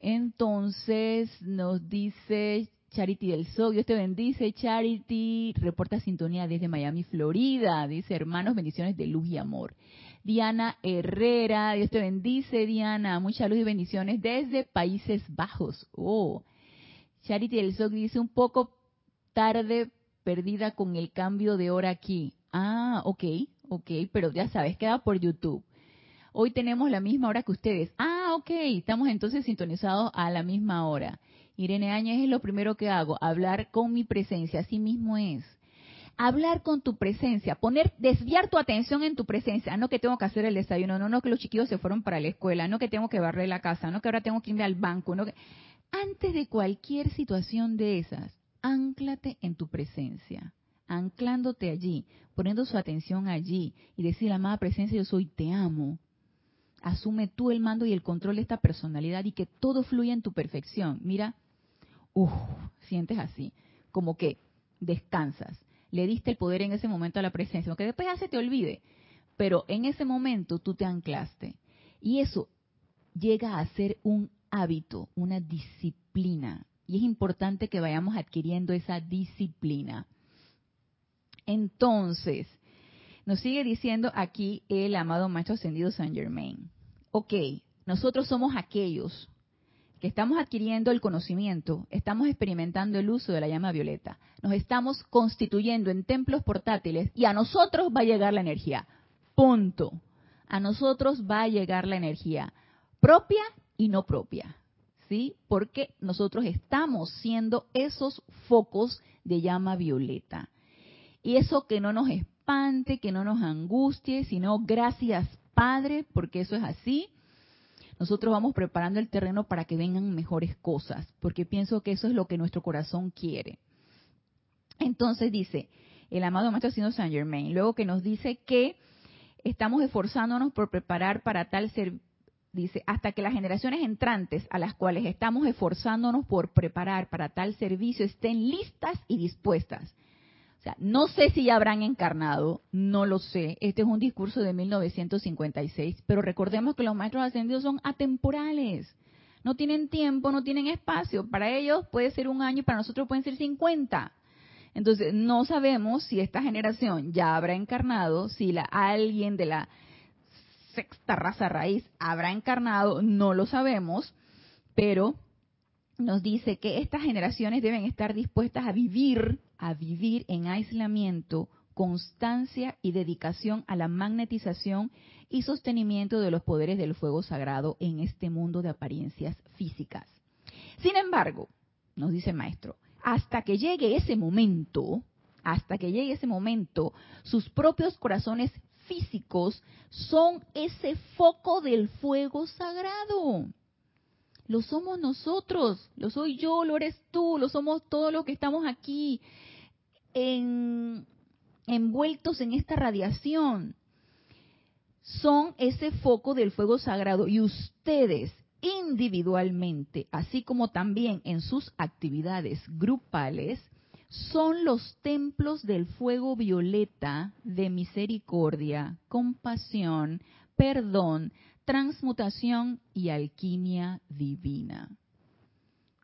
Entonces nos dice Charity del Sol, Dios te bendice, Charity, reporta sintonía desde Miami, Florida, dice hermanos, bendiciones de luz y amor. Diana Herrera, Dios te bendice, Diana, mucha luz y bendiciones desde Países Bajos. Oh, Charity del Sol dice un poco tarde, perdida con el cambio de hora aquí. Ah, ok, ok, pero ya sabes, queda por YouTube. Hoy tenemos la misma hora que ustedes. Ah, ok, estamos entonces sintonizados a la misma hora. Irene Áñez es lo primero que hago, hablar con mi presencia, así mismo es. Hablar con tu presencia, poner, desviar tu atención en tu presencia, no que tengo que hacer el desayuno, no, no que los chiquillos se fueron para la escuela, no que tengo que barrer la casa, no que ahora tengo que irme al banco, no que... Antes de cualquier situación de esas, Ánclate en tu presencia, anclándote allí, poniendo su atención allí y decir, amada presencia, yo soy, te amo. Asume tú el mando y el control de esta personalidad y que todo fluya en tu perfección. Mira, uff, sientes así, como que descansas. Le diste el poder en ese momento a la presencia, aunque después ya se te olvide. Pero en ese momento tú te anclaste. Y eso llega a ser un hábito, una disciplina. Y es importante que vayamos adquiriendo esa disciplina. Entonces, nos sigue diciendo aquí el amado Maestro Ascendido Saint Germain. Ok, nosotros somos aquellos que estamos adquiriendo el conocimiento, estamos experimentando el uso de la llama violeta, nos estamos constituyendo en templos portátiles y a nosotros va a llegar la energía. Punto. A nosotros va a llegar la energía propia y no propia. ¿Sí? Porque nosotros estamos siendo esos focos de llama violeta. Y eso que no nos espante, que no nos angustie, sino gracias Padre, porque eso es así nosotros vamos preparando el terreno para que vengan mejores cosas, porque pienso que eso es lo que nuestro corazón quiere. Entonces dice el amado Maestro Ascendido Saint Germain, luego que nos dice que estamos esforzándonos por preparar para tal ser, dice, hasta que las generaciones entrantes a las cuales estamos esforzándonos por preparar para tal servicio estén listas y dispuestas. O sea, no sé si ya habrán encarnado, no lo sé. Este es un discurso de 1956, pero recordemos que los maestros ascendidos son atemporales. No tienen tiempo, no tienen espacio. Para ellos puede ser un año, para nosotros pueden ser 50. Entonces, no sabemos si esta generación ya habrá encarnado, si la, alguien de la sexta raza raíz habrá encarnado, no lo sabemos, pero nos dice que estas generaciones deben estar dispuestas a vivir, a vivir en aislamiento, constancia y dedicación a la magnetización y sostenimiento de los poderes del fuego sagrado en este mundo de apariencias físicas. Sin embargo, nos dice el maestro, hasta que llegue ese momento, hasta que llegue ese momento, sus propios corazones físicos son ese foco del fuego sagrado lo somos nosotros, lo soy yo, lo eres tú, lo somos todos los que estamos aquí envueltos en esta radiación. Son ese foco del fuego sagrado y ustedes individualmente, así como también en sus actividades grupales, son los templos del fuego violeta de misericordia, compasión, perdón, transmutación y alquimia divina.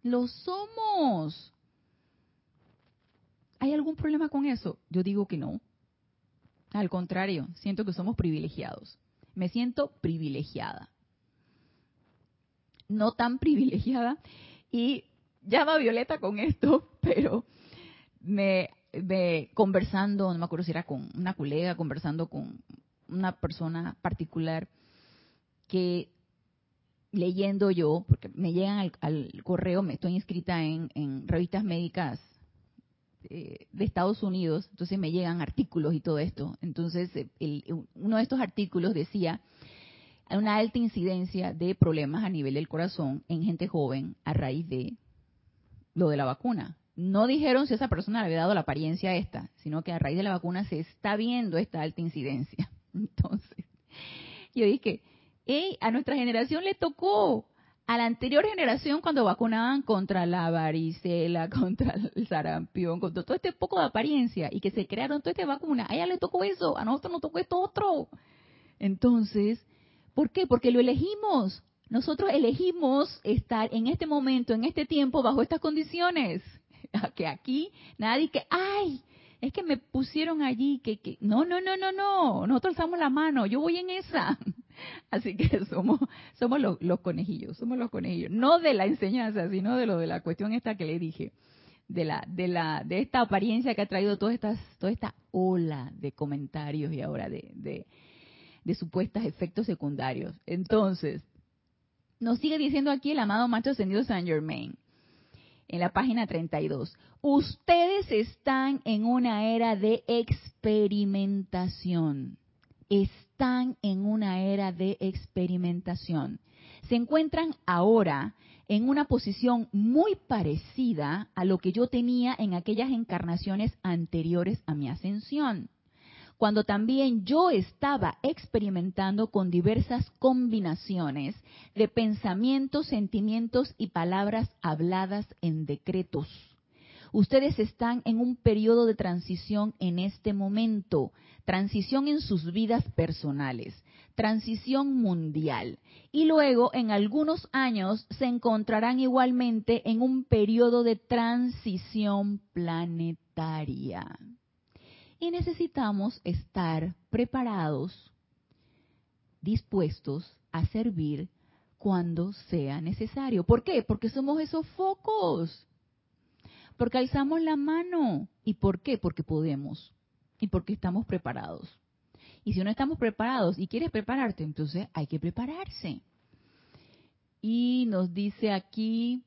Lo somos. ¿Hay algún problema con eso? Yo digo que no. Al contrario, siento que somos privilegiados. Me siento privilegiada. No tan privilegiada. Y llama Violeta con esto, (laughs) pero me, conversando, no me acuerdo si era con una colega, conversando con una persona particular, que leyendo yo, porque me llegan al, correo, me estoy inscrita en, revistas médicas eh, de Estados Unidos, entonces me llegan artículos y todo esto. Entonces, uno de estos artículos decía una alta incidencia de problemas a nivel del corazón en gente joven a raíz de lo de la vacuna. No dijeron si esa persona le había dado la apariencia esta, sino que a raíz de la vacuna se está viendo esta alta incidencia. (laughs) Entonces, yo dije, a nuestra generación le tocó. A la anterior generación, cuando vacunaban contra la varicela, (laughs) contra el sarampión, contra todo este poco de apariencia y que se crearon toda esta vacuna, a ella le tocó eso, a nosotros nos tocó esto otro. Entonces, ¿por qué? Porque lo elegimos. Nosotros elegimos estar en este momento, en este tiempo, bajo estas condiciones. (laughs) Que aquí nadie que, ay, es que me pusieron allí, que, que, no, no, no, no, no, nosotros alzamos la mano, yo voy en esa. (laughs) Así que (laughs) somos, somos los, los, conejillos, somos los conejillos, no de la enseñanza, sino de lo de la cuestión esta que le dije, de la, de la, de esta apariencia que ha traído todas estas, toda esta ola de comentarios y ahora de, de, supuestos efectos secundarios. Entonces, nos sigue diciendo aquí el amado macho ascendido Saint Germain en la página 32. Ustedes están en una era de experimentación. En una era de experimentación. Se encuentran ahora en una posición muy parecida a lo que yo tenía en aquellas encarnaciones anteriores a mi ascensión, cuando también yo estaba experimentando con diversas combinaciones de pensamientos, sentimientos y palabras habladas en decretos. Ustedes están en un periodo de transición en este momento, transición en sus vidas personales, transición mundial. Y luego, en algunos años, se encontrarán igualmente en un periodo de transición planetaria. Y necesitamos estar preparados, dispuestos a servir cuando sea necesario. ¿Por qué? Porque somos esos focos. Porque alzamos la mano. ¿Y por qué? Porque podemos. Y porque estamos preparados. Y si no estamos preparados y quieres prepararte, entonces hay que prepararse. Y nos dice aquí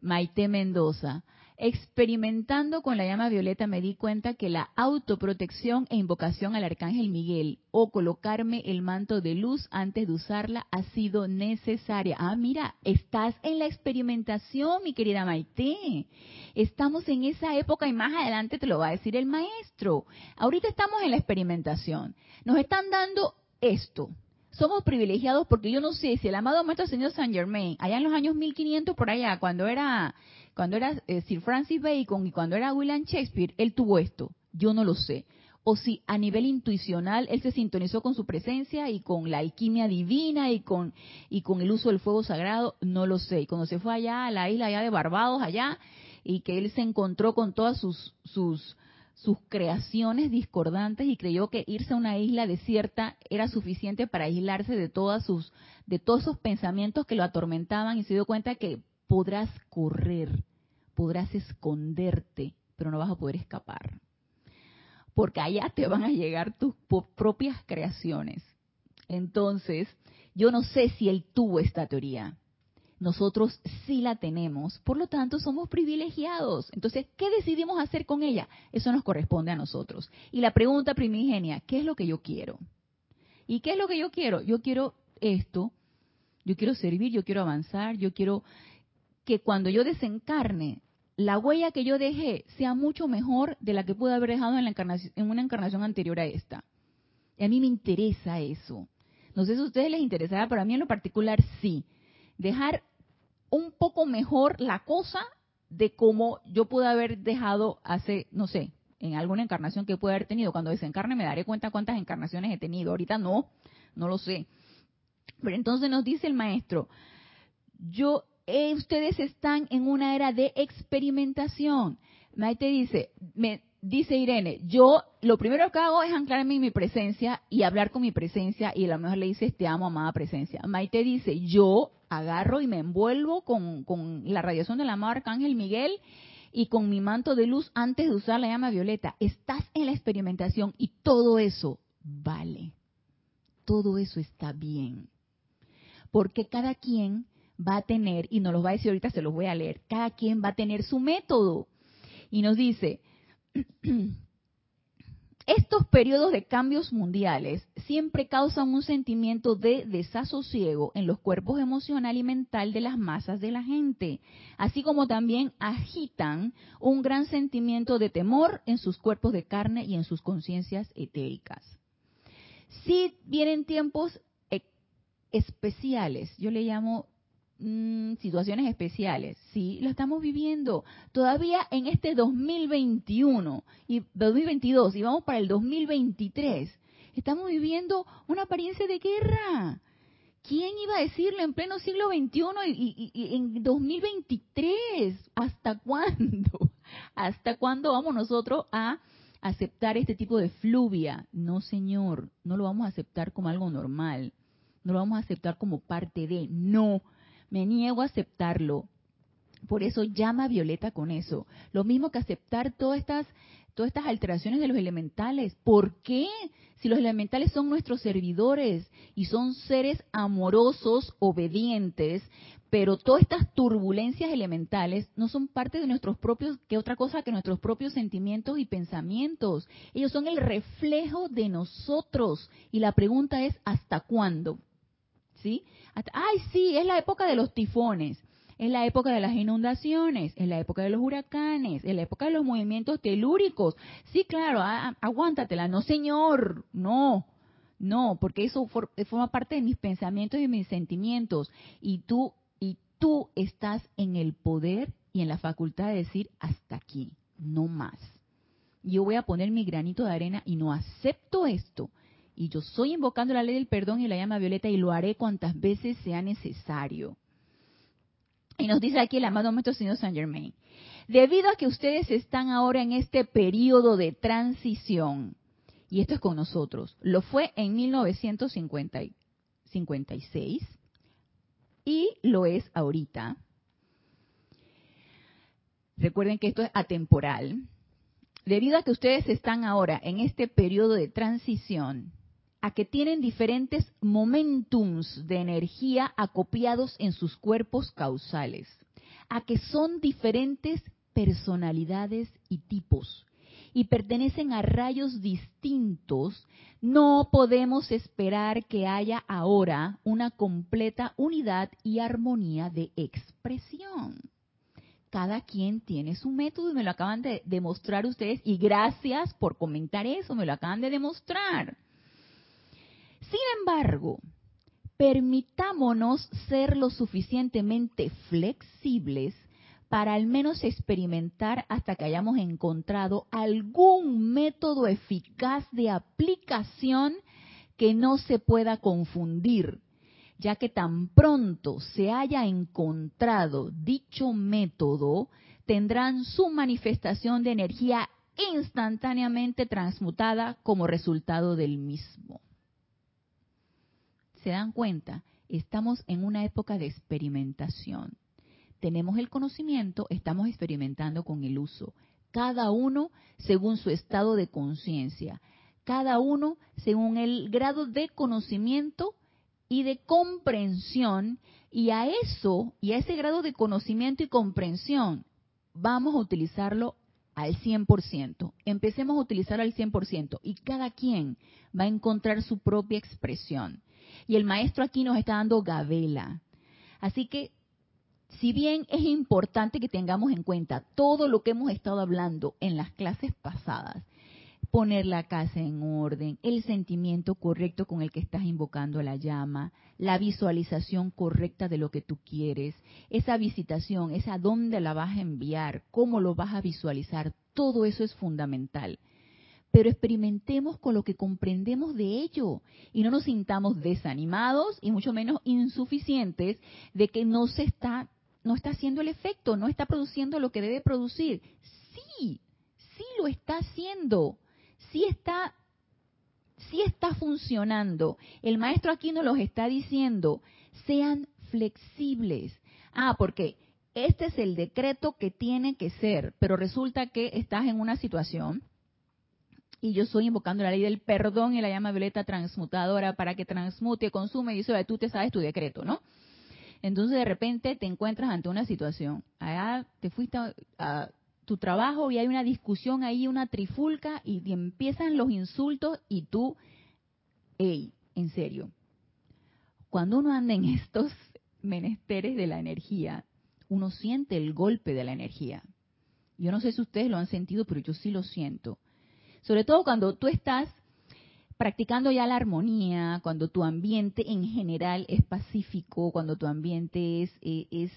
Maite Mendoza, Experimentando con la llama violeta me di cuenta que la autoprotección e invocación al arcángel Miguel o colocarme el manto de luz antes de usarla ha sido necesaria. Ah, mira, estás en la experimentación, mi querida Maite. Estamos en esa época y más adelante te lo va a decir el maestro. Ahorita estamos en la experimentación. Nos están dando esto, somos privilegiados porque yo no sé si el amado maestro señor Saint Germain, allá en los años 1500 por allá, cuando era cuando era eh, Sir Francis Bacon y cuando era William Shakespeare, él tuvo esto. Yo no lo sé. O si a nivel intuicional él se sintonizó con su presencia y con la alquimia divina y con, y con el uso del fuego sagrado, no lo sé. Y cuando se fue allá a la isla allá de Barbados, allá, y que él se encontró con todas sus, sus, sus creaciones discordantes y creyó que irse a una isla desierta era suficiente para aislarse de todas sus de todos esos pensamientos que lo atormentaban y se dio cuenta que podrás correr, podrás esconderte, pero no vas a poder escapar. Porque allá te van a llegar tus propias creaciones. Entonces, yo no sé si él tuvo esta teoría. Nosotros sí la tenemos, por lo tanto somos privilegiados. Entonces, ¿qué decidimos hacer con ella? Eso nos corresponde a nosotros. Y la pregunta primigenia, ¿qué es lo que yo quiero? ¿Y qué es lo que yo quiero? Yo quiero esto, yo quiero servir, yo quiero avanzar, yo quiero que cuando yo desencarne, la huella que yo dejé sea mucho mejor de la que pude haber dejado en, la encarnación, en una encarnación anterior a esta. Y a mí me interesa eso. No sé si a ustedes les interesará, pero a mí en lo particular sí. Dejar un poco mejor la cosa de cómo yo pude haber dejado hace, no sé, en alguna encarnación que pude haber tenido. Cuando desencarne me daré cuenta cuántas encarnaciones he tenido. Ahorita no, no lo sé. Pero entonces nos dice el maestro, yo eh, ustedes están en una era de experimentación. Maite dice, me dice Irene, yo lo primero que hago es anclarme en mi presencia y hablar con mi presencia y a lo mejor le dices, te amo, amada presencia. Maite dice, yo agarro y me envuelvo con, con la radiación del amado Arcángel Miguel y con mi manto de luz antes de usar la llama violeta. Estás en la experimentación y todo eso vale. Todo eso está bien. Porque cada quien va a tener, y nos los va a decir ahorita, se los voy a leer, cada quien va a tener su método. Y nos dice, (clears throat) estos periodos de cambios mundiales siempre causan un sentimiento de desasosiego en los cuerpos emocional y mental de las masas de la gente, así como también agitan un gran sentimiento de temor en sus cuerpos de carne y en sus conciencias etéricas. Si vienen tiempos e-, especiales, yo le llamo Mm, situaciones especiales, sí, lo estamos viviendo. Todavía en este 2021 y 2022 y vamos para el 2023, estamos viviendo una apariencia de guerra. ¿Quién iba a decirlo en pleno siglo XXI y, y, en 2023? ¿Hasta cuándo? (laughs) ¿Hasta cuándo vamos nosotros a aceptar este tipo de fluvia? No, señor, no lo vamos a aceptar como algo normal. No lo vamos a aceptar como parte de. No, me niego a aceptarlo. Por eso llama Violeta con eso. Lo mismo que aceptar todas estas, todas estas alteraciones de los elementales. ¿Por qué? Si los elementales son nuestros servidores y son seres amorosos, obedientes, pero todas estas turbulencias elementales no son parte de nuestros propios, que otra cosa que nuestros propios sentimientos y pensamientos. Ellos son el reflejo de nosotros. Y la pregunta es, ¿hasta cuándo? ¿Sí? ay, sí, es la época de los tifones, es la época de las inundaciones, es la época de los huracanes, es la época de los movimientos telúricos. Sí, claro, aguántatela. No, señor, no. No, porque eso forma parte de mis pensamientos y mis sentimientos. Y tú, y tú estás en el poder y en la facultad de decir hasta aquí, no más. Yo voy a poner mi granito de arena y no acepto esto. Y yo soy invocando la ley del perdón y la llama violeta y lo haré cuantas veces sea necesario. Y nos dice aquí el amado maestro señor Saint Germain. Debido a que ustedes están ahora en este periodo de transición, y esto es con nosotros, lo fue en 1956 y lo es ahorita, Recuerden que esto es atemporal. Debido a que ustedes están ahora en este periodo de transición, a que tienen diferentes momentums de energía acopiados en sus cuerpos causales, a que son diferentes personalidades y tipos y pertenecen a rayos distintos, no podemos esperar que haya ahora una completa unidad y armonía de expresión cada quien tiene su método y me lo acaban de demostrar ustedes y gracias por comentar eso, me lo acaban de demostrar. Sin embargo, permitámonos ser lo suficientemente flexibles para al menos experimentar hasta que hayamos encontrado algún método eficaz de aplicación que no se pueda confundir ya que tan pronto se haya encontrado dicho método, tendrán su manifestación de energía instantáneamente transmutada como resultado del mismo. ¿Se dan cuenta? Estamos en una época de experimentación. Tenemos el conocimiento, estamos experimentando con el uso. Cada uno según su estado de conciencia. Cada uno según el grado de conocimiento y de comprensión y a eso y a ese grado de conocimiento y comprensión vamos a utilizarlo al 100%. Empecemos a utilizarlo al 100% y cada quien va a encontrar su propia expresión. Y el maestro aquí nos está dando gavela. Así que si bien es importante que tengamos en cuenta todo lo que hemos estado hablando en las clases pasadas, poner la casa en orden, el sentimiento correcto con el que estás invocando la llama, la visualización correcta de lo que tú quieres, esa visitación, esa dónde la vas a enviar, cómo lo vas a visualizar, todo eso es fundamental. Pero experimentemos con lo que comprendemos de ello y no nos sintamos desanimados y mucho menos insuficientes de que no se está no está haciendo el efecto, no está produciendo lo que debe producir. Sí, sí lo está haciendo sí está, sí está funcionando. El maestro aquí nos los está diciendo, sean flexibles. Ah, porque este es el decreto que tiene que ser, pero resulta que estás en una situación y yo estoy invocando la ley del perdón y la llama violeta transmutadora para que transmute, consume y dice, tú te sabes tu decreto, ¿no? Entonces de repente te encuentras ante una situación, allá te fuiste a, tu trabajo y hay una discusión ahí, una trifulca y empiezan los insultos y tú, hey, en serio, cuando uno anda en (laughs) estos menesteres de la energía, uno siente el golpe de la energía. Yo no sé si ustedes lo han sentido, pero yo sí lo siento. Sobre todo cuando tú estás practicando ya la armonía, cuando tu ambiente en general es pacífico, cuando tu ambiente es, eh, es,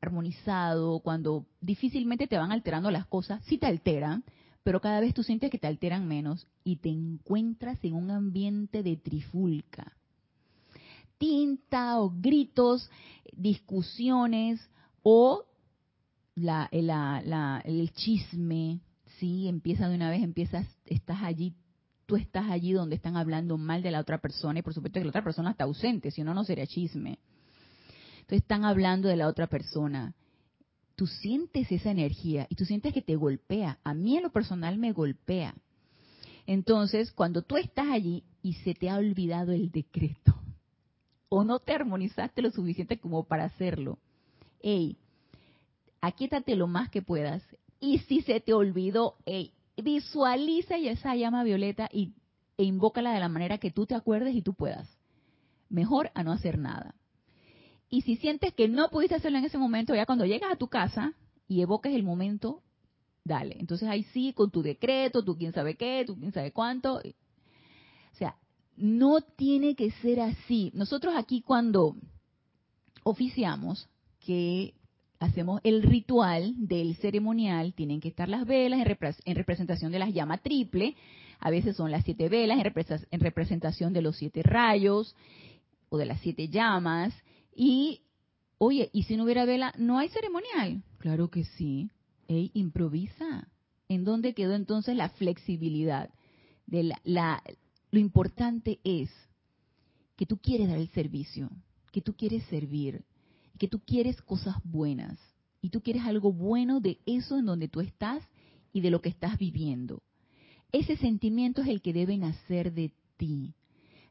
armonizado, cuando difícilmente te van alterando las cosas, sí te alteran, pero cada vez tú sientes que te alteran menos y te encuentras en un ambiente de trifulca. Tinta o gritos, discusiones o la, el chisme, ¿sí? Empieza de una vez, empiezas, estás allí, tú estás allí donde están hablando mal de la otra persona y por supuesto que la otra persona está ausente, si no, no sería chisme están hablando de la otra persona. Tú sientes esa energía y tú sientes que te golpea. A mí en lo personal me golpea. Entonces, cuando tú estás allí y se te ha olvidado el decreto, o no te armonizaste lo suficiente como para hacerlo, hey, aquíétate lo más que puedas. Y si se te olvidó, hey, visualiza esa llama violeta y, e invócala de la manera que tú te acuerdes y tú puedas mejor a no hacer nada. Y si sientes que no pudiste hacerlo en ese momento, ya cuando llegas a tu casa y evoques el momento, dale. Entonces ahí sí, con tu decreto, tú quién sabe qué, tú quién sabe cuánto. O sea, no tiene que ser así. Nosotros aquí cuando oficiamos, que hacemos el ritual del ceremonial, tienen que estar las velas en, representación de las llamas triple, a veces son las siete velas en, representación de los siete rayos o de las siete llamas, y, oye, ¿y si no hubiera vela, no hay ceremonial? Claro que sí. Ey, improvisa. ¿En dónde quedó entonces la flexibilidad? De la, lo importante es que tú quieres dar el servicio, que tú quieres servir, que tú quieres cosas buenas y tú quieres algo bueno de eso en donde tú estás y de lo que estás viviendo. Ese sentimiento es el que debe nacer de ti,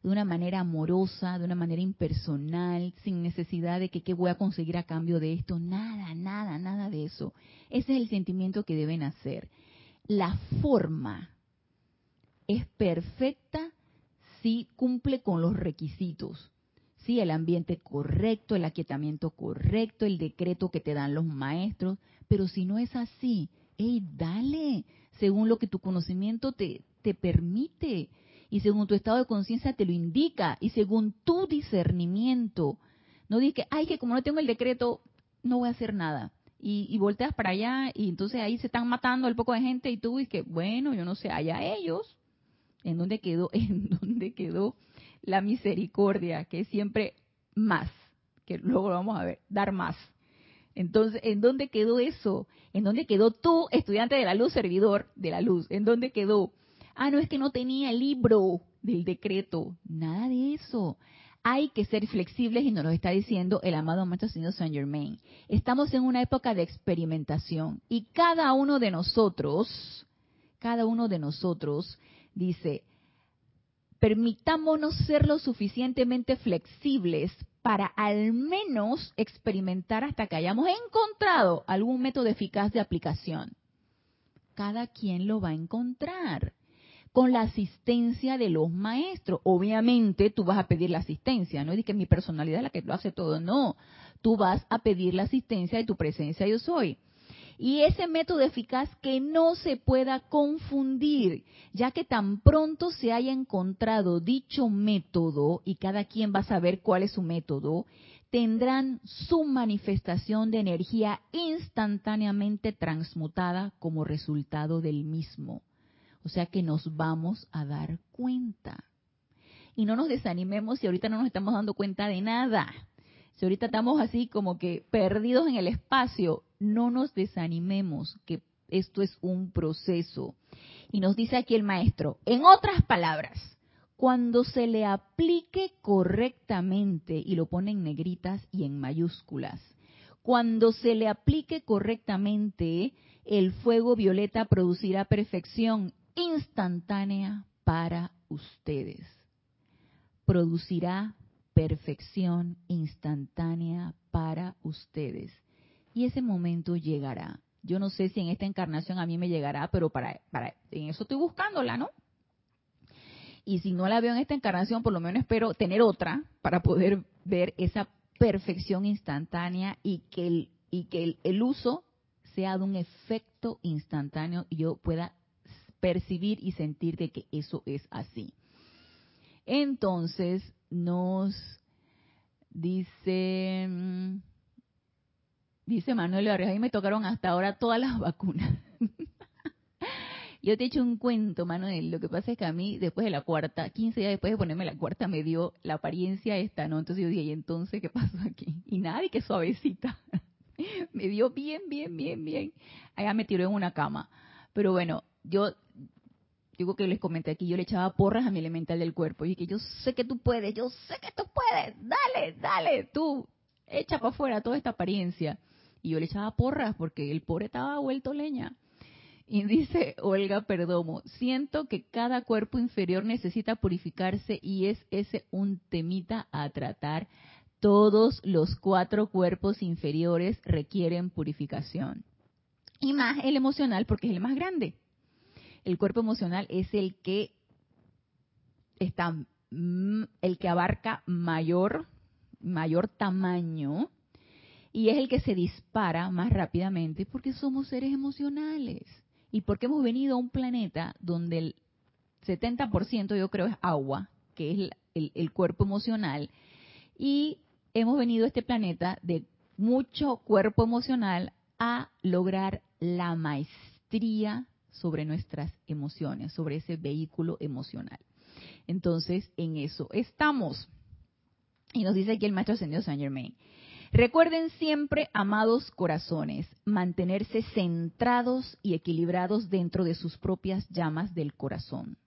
de una manera amorosa, de una manera impersonal, sin necesidad de que qué voy a conseguir a cambio de esto, nada, nada, nada de eso. Ese es el sentimiento que debe nacer. La forma es perfecta si cumple con los requisitos sí, el ambiente correcto, el aquietamiento correcto, el decreto que te dan los maestros, pero si no es así, hey, dale, según lo que tu conocimiento te, te permite y según tu estado de conciencia te lo indica y según tu discernimiento. No digas que, ay, que como no tengo el decreto, no voy a hacer nada. Y, volteas para allá y entonces ahí se están matando el poco de gente y tú dices que, bueno, yo no sé, allá ellos. ¿En dónde quedó? (laughs) ¿En dónde quedó la misericordia, que es siempre más, que luego lo vamos a ver, dar más. Entonces, ¿en dónde quedó eso? ¿En dónde quedó tú, estudiante de la luz, servidor de la luz? ¿En dónde quedó? Ah, no es que no tenía el libro del decreto. Nada de eso. Hay que ser flexibles y nos lo está diciendo el amado Maestro Señor Saint Germain. Estamos en una época de experimentación y cada uno de nosotros, cada uno de nosotros dice, permitámonos ser lo suficientemente flexibles para al menos experimentar hasta que hayamos encontrado algún método eficaz de aplicación. Cada quien lo va a encontrar con la asistencia de los maestros. Obviamente tú vas a pedir la asistencia, no es que mi personalidad es la que lo hace todo, no. Tú vas a pedir la asistencia de tu presencia yo soy y ese método eficaz que no se pueda confundir, ya que tan pronto se haya encontrado dicho método y cada quien va a saber cuál es su método, tendrán su manifestación de energía instantáneamente transmutada como resultado del mismo. O sea que nos vamos a dar cuenta. Y no nos desanimemos si ahorita no nos estamos dando cuenta de nada. Si ahorita estamos así como que perdidos en el espacio, no nos desanimemos, que esto es un proceso. Y nos dice aquí el maestro, en otras palabras, cuando se le aplique correctamente, y lo pone en negritas y en mayúsculas, cuando se le aplique correctamente, el fuego violeta producirá perfección instantánea para ustedes. Producirá perfección instantánea para ustedes. Y ese momento llegará. Yo no sé si en esta encarnación a mí me llegará, pero para, para en eso estoy buscándola, ¿no? Y si no la veo en esta encarnación, por lo menos espero tener otra para poder ver esa perfección instantánea y que el, y que el, el uso sea de un efecto instantáneo y yo pueda percibir y sentir de que eso es así. Entonces, nos dice, mm, dice Manuel Vargas, a me tocaron hasta ahora todas las vacunas. (laughs) Yo te he hecho un cuento, Manuel. Lo que pasa es que a mí, después de la cuarta, 15 días después de ponerme la cuarta, me dio la apariencia esta, ¿no? Entonces yo dije, ¿y entonces qué pasó aquí? Y nada, y que suavecita. (laughs) me dio bien, bien, bien, bien. Allá me tiró en una cama. Pero bueno, yo digo que les comenté aquí, yo le echaba porras a mi elemental del cuerpo. Y que yo sé que tú puedes, yo sé que tú puedes, dale, dale, tú, echa para afuera toda esta apariencia. Y yo le echaba porras porque el pobre estaba vuelto leña. Y (laughs) dice Olga Perdomo, siento que cada cuerpo inferior necesita purificarse y es ese un temita a tratar. Todos los cuatro cuerpos inferiores requieren purificación. Y más el emocional porque es el más grande el cuerpo emocional es el que está mm, el que abarca mayor, mayor tamaño y es el que se dispara más rápidamente porque somos seres emocionales y porque hemos venido a un planeta donde el 70% yo creo es agua, que es el, cuerpo emocional, y hemos venido a este planeta de mucho cuerpo emocional a lograr la maestría sobre nuestras emociones, sobre ese vehículo emocional. Entonces, en eso estamos. Y nos dice aquí el maestro ascendido Saint Germain. Recuerden siempre, amados corazones, mantenerse centrados y equilibrados dentro de sus propias llamas del corazón,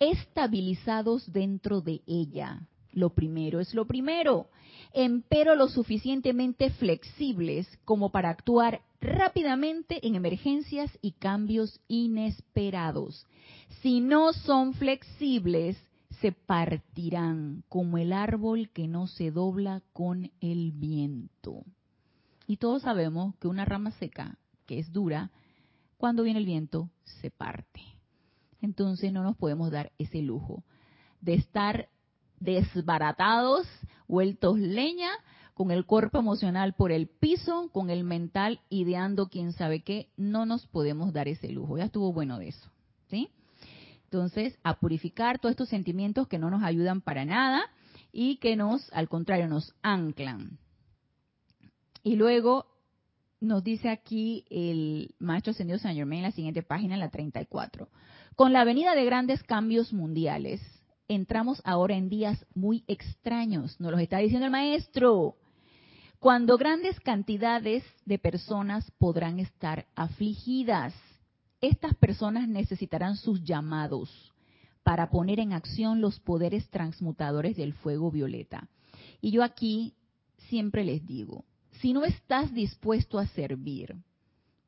estabilizados dentro de ella. Lo primero es lo primero, empero lo suficientemente flexibles como para actuar rápidamente en emergencias y cambios inesperados. Si no son flexibles, se partirán como el árbol que no se dobla con el viento. Y todos sabemos que una rama seca, que es dura, cuando viene el viento, se parte. Entonces no nos podemos dar ese lujo de estar desbaratados, vueltos leña, con el cuerpo emocional por el piso, con el mental ideando quién sabe qué, no nos podemos dar ese lujo. Ya estuvo bueno de eso, ¿sí? Entonces, a purificar todos estos sentimientos que no nos ayudan para nada y que nos, al contrario, nos anclan. Y luego nos dice aquí el maestro ascendido Saint Germain en la siguiente página, la 34. Con la venida de grandes cambios mundiales, entramos ahora en días muy extraños, nos los está diciendo el maestro, cuando grandes cantidades de personas podrán estar afligidas estas personas necesitarán sus llamados para poner en acción los poderes transmutadores del fuego violeta. Y yo aquí siempre les digo, si no estás dispuesto a servir,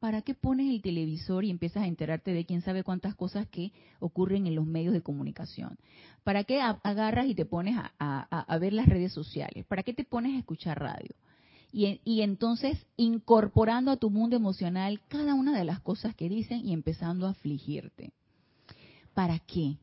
¿para qué pones el televisor y empiezas a enterarte de quién sabe cuántas cosas que ocurren en los medios de comunicación? ¿Para qué agarras y te pones a, a ver las redes sociales? ¿Para qué te pones a escuchar radio? Y, entonces incorporando a tu mundo emocional cada una de las cosas que dicen y empezando a afligirte. ¿Para qué?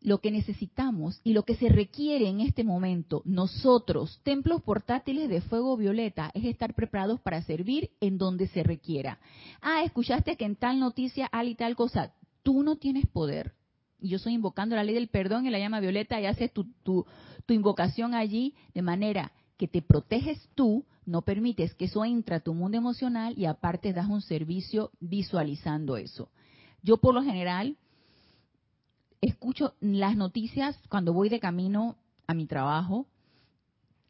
Lo que necesitamos y lo que se requiere en este momento, nosotros, templos portátiles de fuego violeta, es estar preparados para servir en donde se requiera. Ah, escuchaste que en tal noticia hay y tal cosa. Tú no tienes poder. Y yo estoy invocando la ley del perdón en la llama violeta y haces tu, tu, tu invocación allí de manera que te proteges tú, no permites que eso entre a tu mundo emocional y aparte das un servicio visualizando eso. Yo por lo general escucho las noticias cuando voy de camino a mi trabajo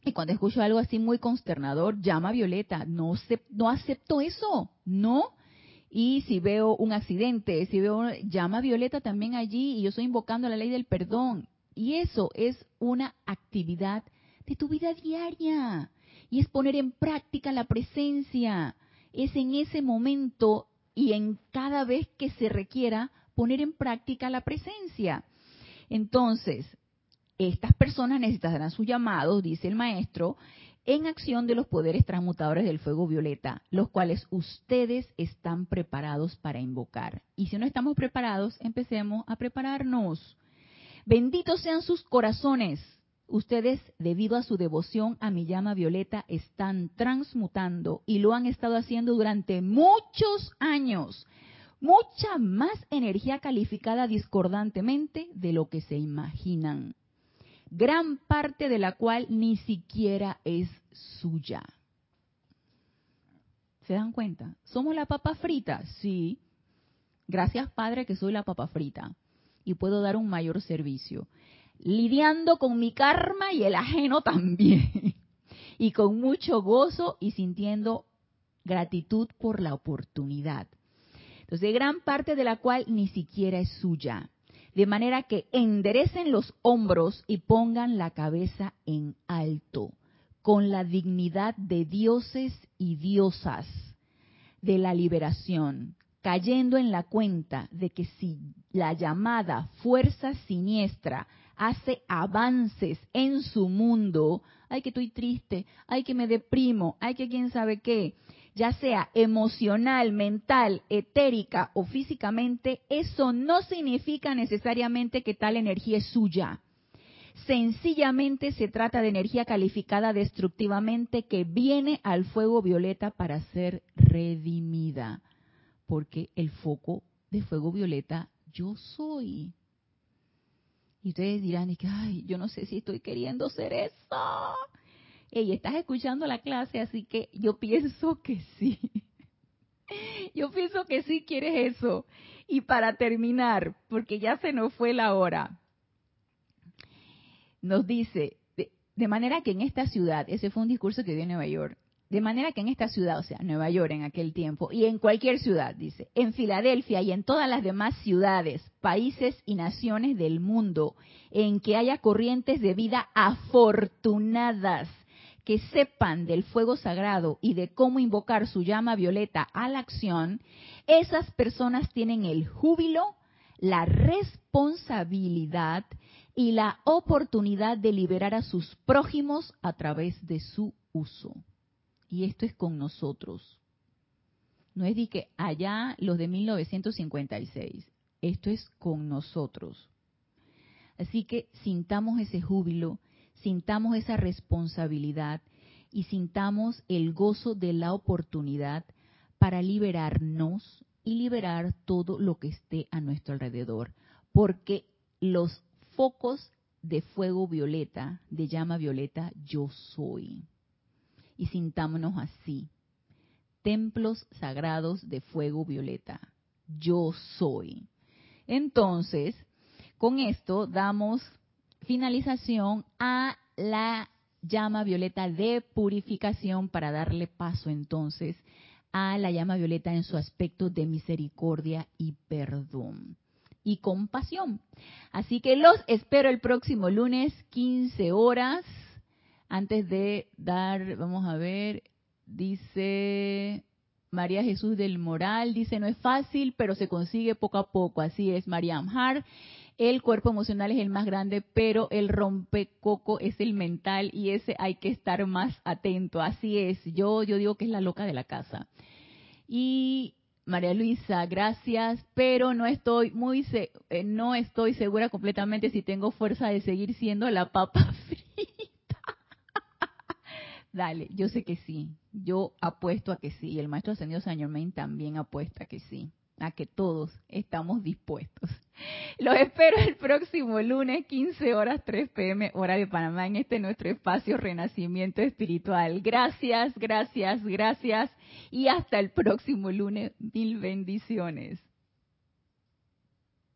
y cuando escucho algo así muy consternador, llama a Violeta, no, no acepto eso, no. Y si veo un accidente, si veo, llama a Violeta también allí y yo estoy invocando la ley del perdón. Y eso es una actividad de tu vida diaria. Y es poner en práctica la presencia. Es en ese momento y en cada vez que se requiera poner en práctica la presencia. Entonces, estas personas necesitarán su llamado, dice el maestro, en acción de los poderes transmutadores del fuego violeta, los cuales ustedes están preparados para invocar. Y si no estamos preparados, empecemos a prepararnos. Benditos sean sus corazones Ustedes, debido a su devoción a mi llama violeta, están transmutando y lo han estado haciendo durante muchos años. Mucha más energía calificada discordantemente de lo que se imaginan. Gran parte de la cual ni siquiera es suya. ¿Se dan cuenta? ¿Somos la papa frita? Sí. Gracias, Padre, que soy la papa frita y puedo dar un mayor servicio lidiando con mi karma y el ajeno también, (laughs) y con mucho gozo y sintiendo gratitud por la oportunidad. Entonces, gran parte de la cual ni siquiera es suya. De manera que enderecen los hombros y pongan la cabeza en alto, con la dignidad de dioses y diosas de la liberación, cayendo en la cuenta de que si la llamada fuerza siniestra hace avances en su mundo, ay que estoy triste, ay que me deprimo, ay que quién sabe qué, ya sea emocional, mental, etérica o físicamente, eso no significa necesariamente que tal energía es suya. Sencillamente se trata de energía calificada destructivamente que viene al fuego violeta para ser redimida. Porque el foco de fuego violeta yo soy. Y ustedes dirán, ay, yo no sé si estoy queriendo ser eso. Ey, estás escuchando la clase, así que yo pienso que sí. (laughs) Yo pienso que sí quieres eso. Y para terminar, porque ya se nos fue la hora, nos dice, de, manera que en esta ciudad, ese fue un discurso que dio en Nueva York, de manera que en esta ciudad, o sea, Nueva York en aquel tiempo, y en cualquier ciudad, dice, en Filadelfia y en todas las demás ciudades, países y naciones del mundo, en que haya corrientes de vida afortunadas, que sepan del fuego sagrado y de cómo invocar su llama violeta a la acción, esas personas tienen el júbilo, la responsabilidad y la oportunidad de liberar a sus prójimos a través de su uso. Y esto es con nosotros. No es de que allá los de 1956. Esto es con nosotros. Así que sintamos ese júbilo, sintamos esa responsabilidad y sintamos el gozo de la oportunidad para liberarnos y liberar todo lo que esté a nuestro alrededor. Porque los focos de fuego violeta, de llama violeta, yo soy. Y sintámonos así. Templos sagrados de fuego violeta, yo soy. Entonces, con esto damos finalización a la llama violeta de purificación para darle paso entonces a la llama violeta en su aspecto de misericordia y perdón y compasión. Así que los espero el próximo lunes, 15 horas. Antes de dar, vamos a ver, dice María Jesús del Moral, dice, no es fácil, pero se consigue poco a poco. Así es, María Amhar. El cuerpo emocional es el más grande, pero el rompecoco es el mental y ese hay que estar más atento. Así es, yo, yo digo que es la loca de la casa. Y María Luisa, gracias, pero no estoy muy eh, no estoy segura completamente si tengo fuerza de seguir siendo la papa. (laughs) Dale, yo sé que sí. Yo apuesto a que sí. Y el maestro ascendido San Germain también apuesta que sí. A que todos estamos dispuestos. (laughs) Los espero el próximo lunes, 15 horas 3 pm, hora de Panamá, en este nuestro espacio Renacimiento Espiritual. Gracias, gracias, gracias y hasta el próximo lunes. Mil bendiciones.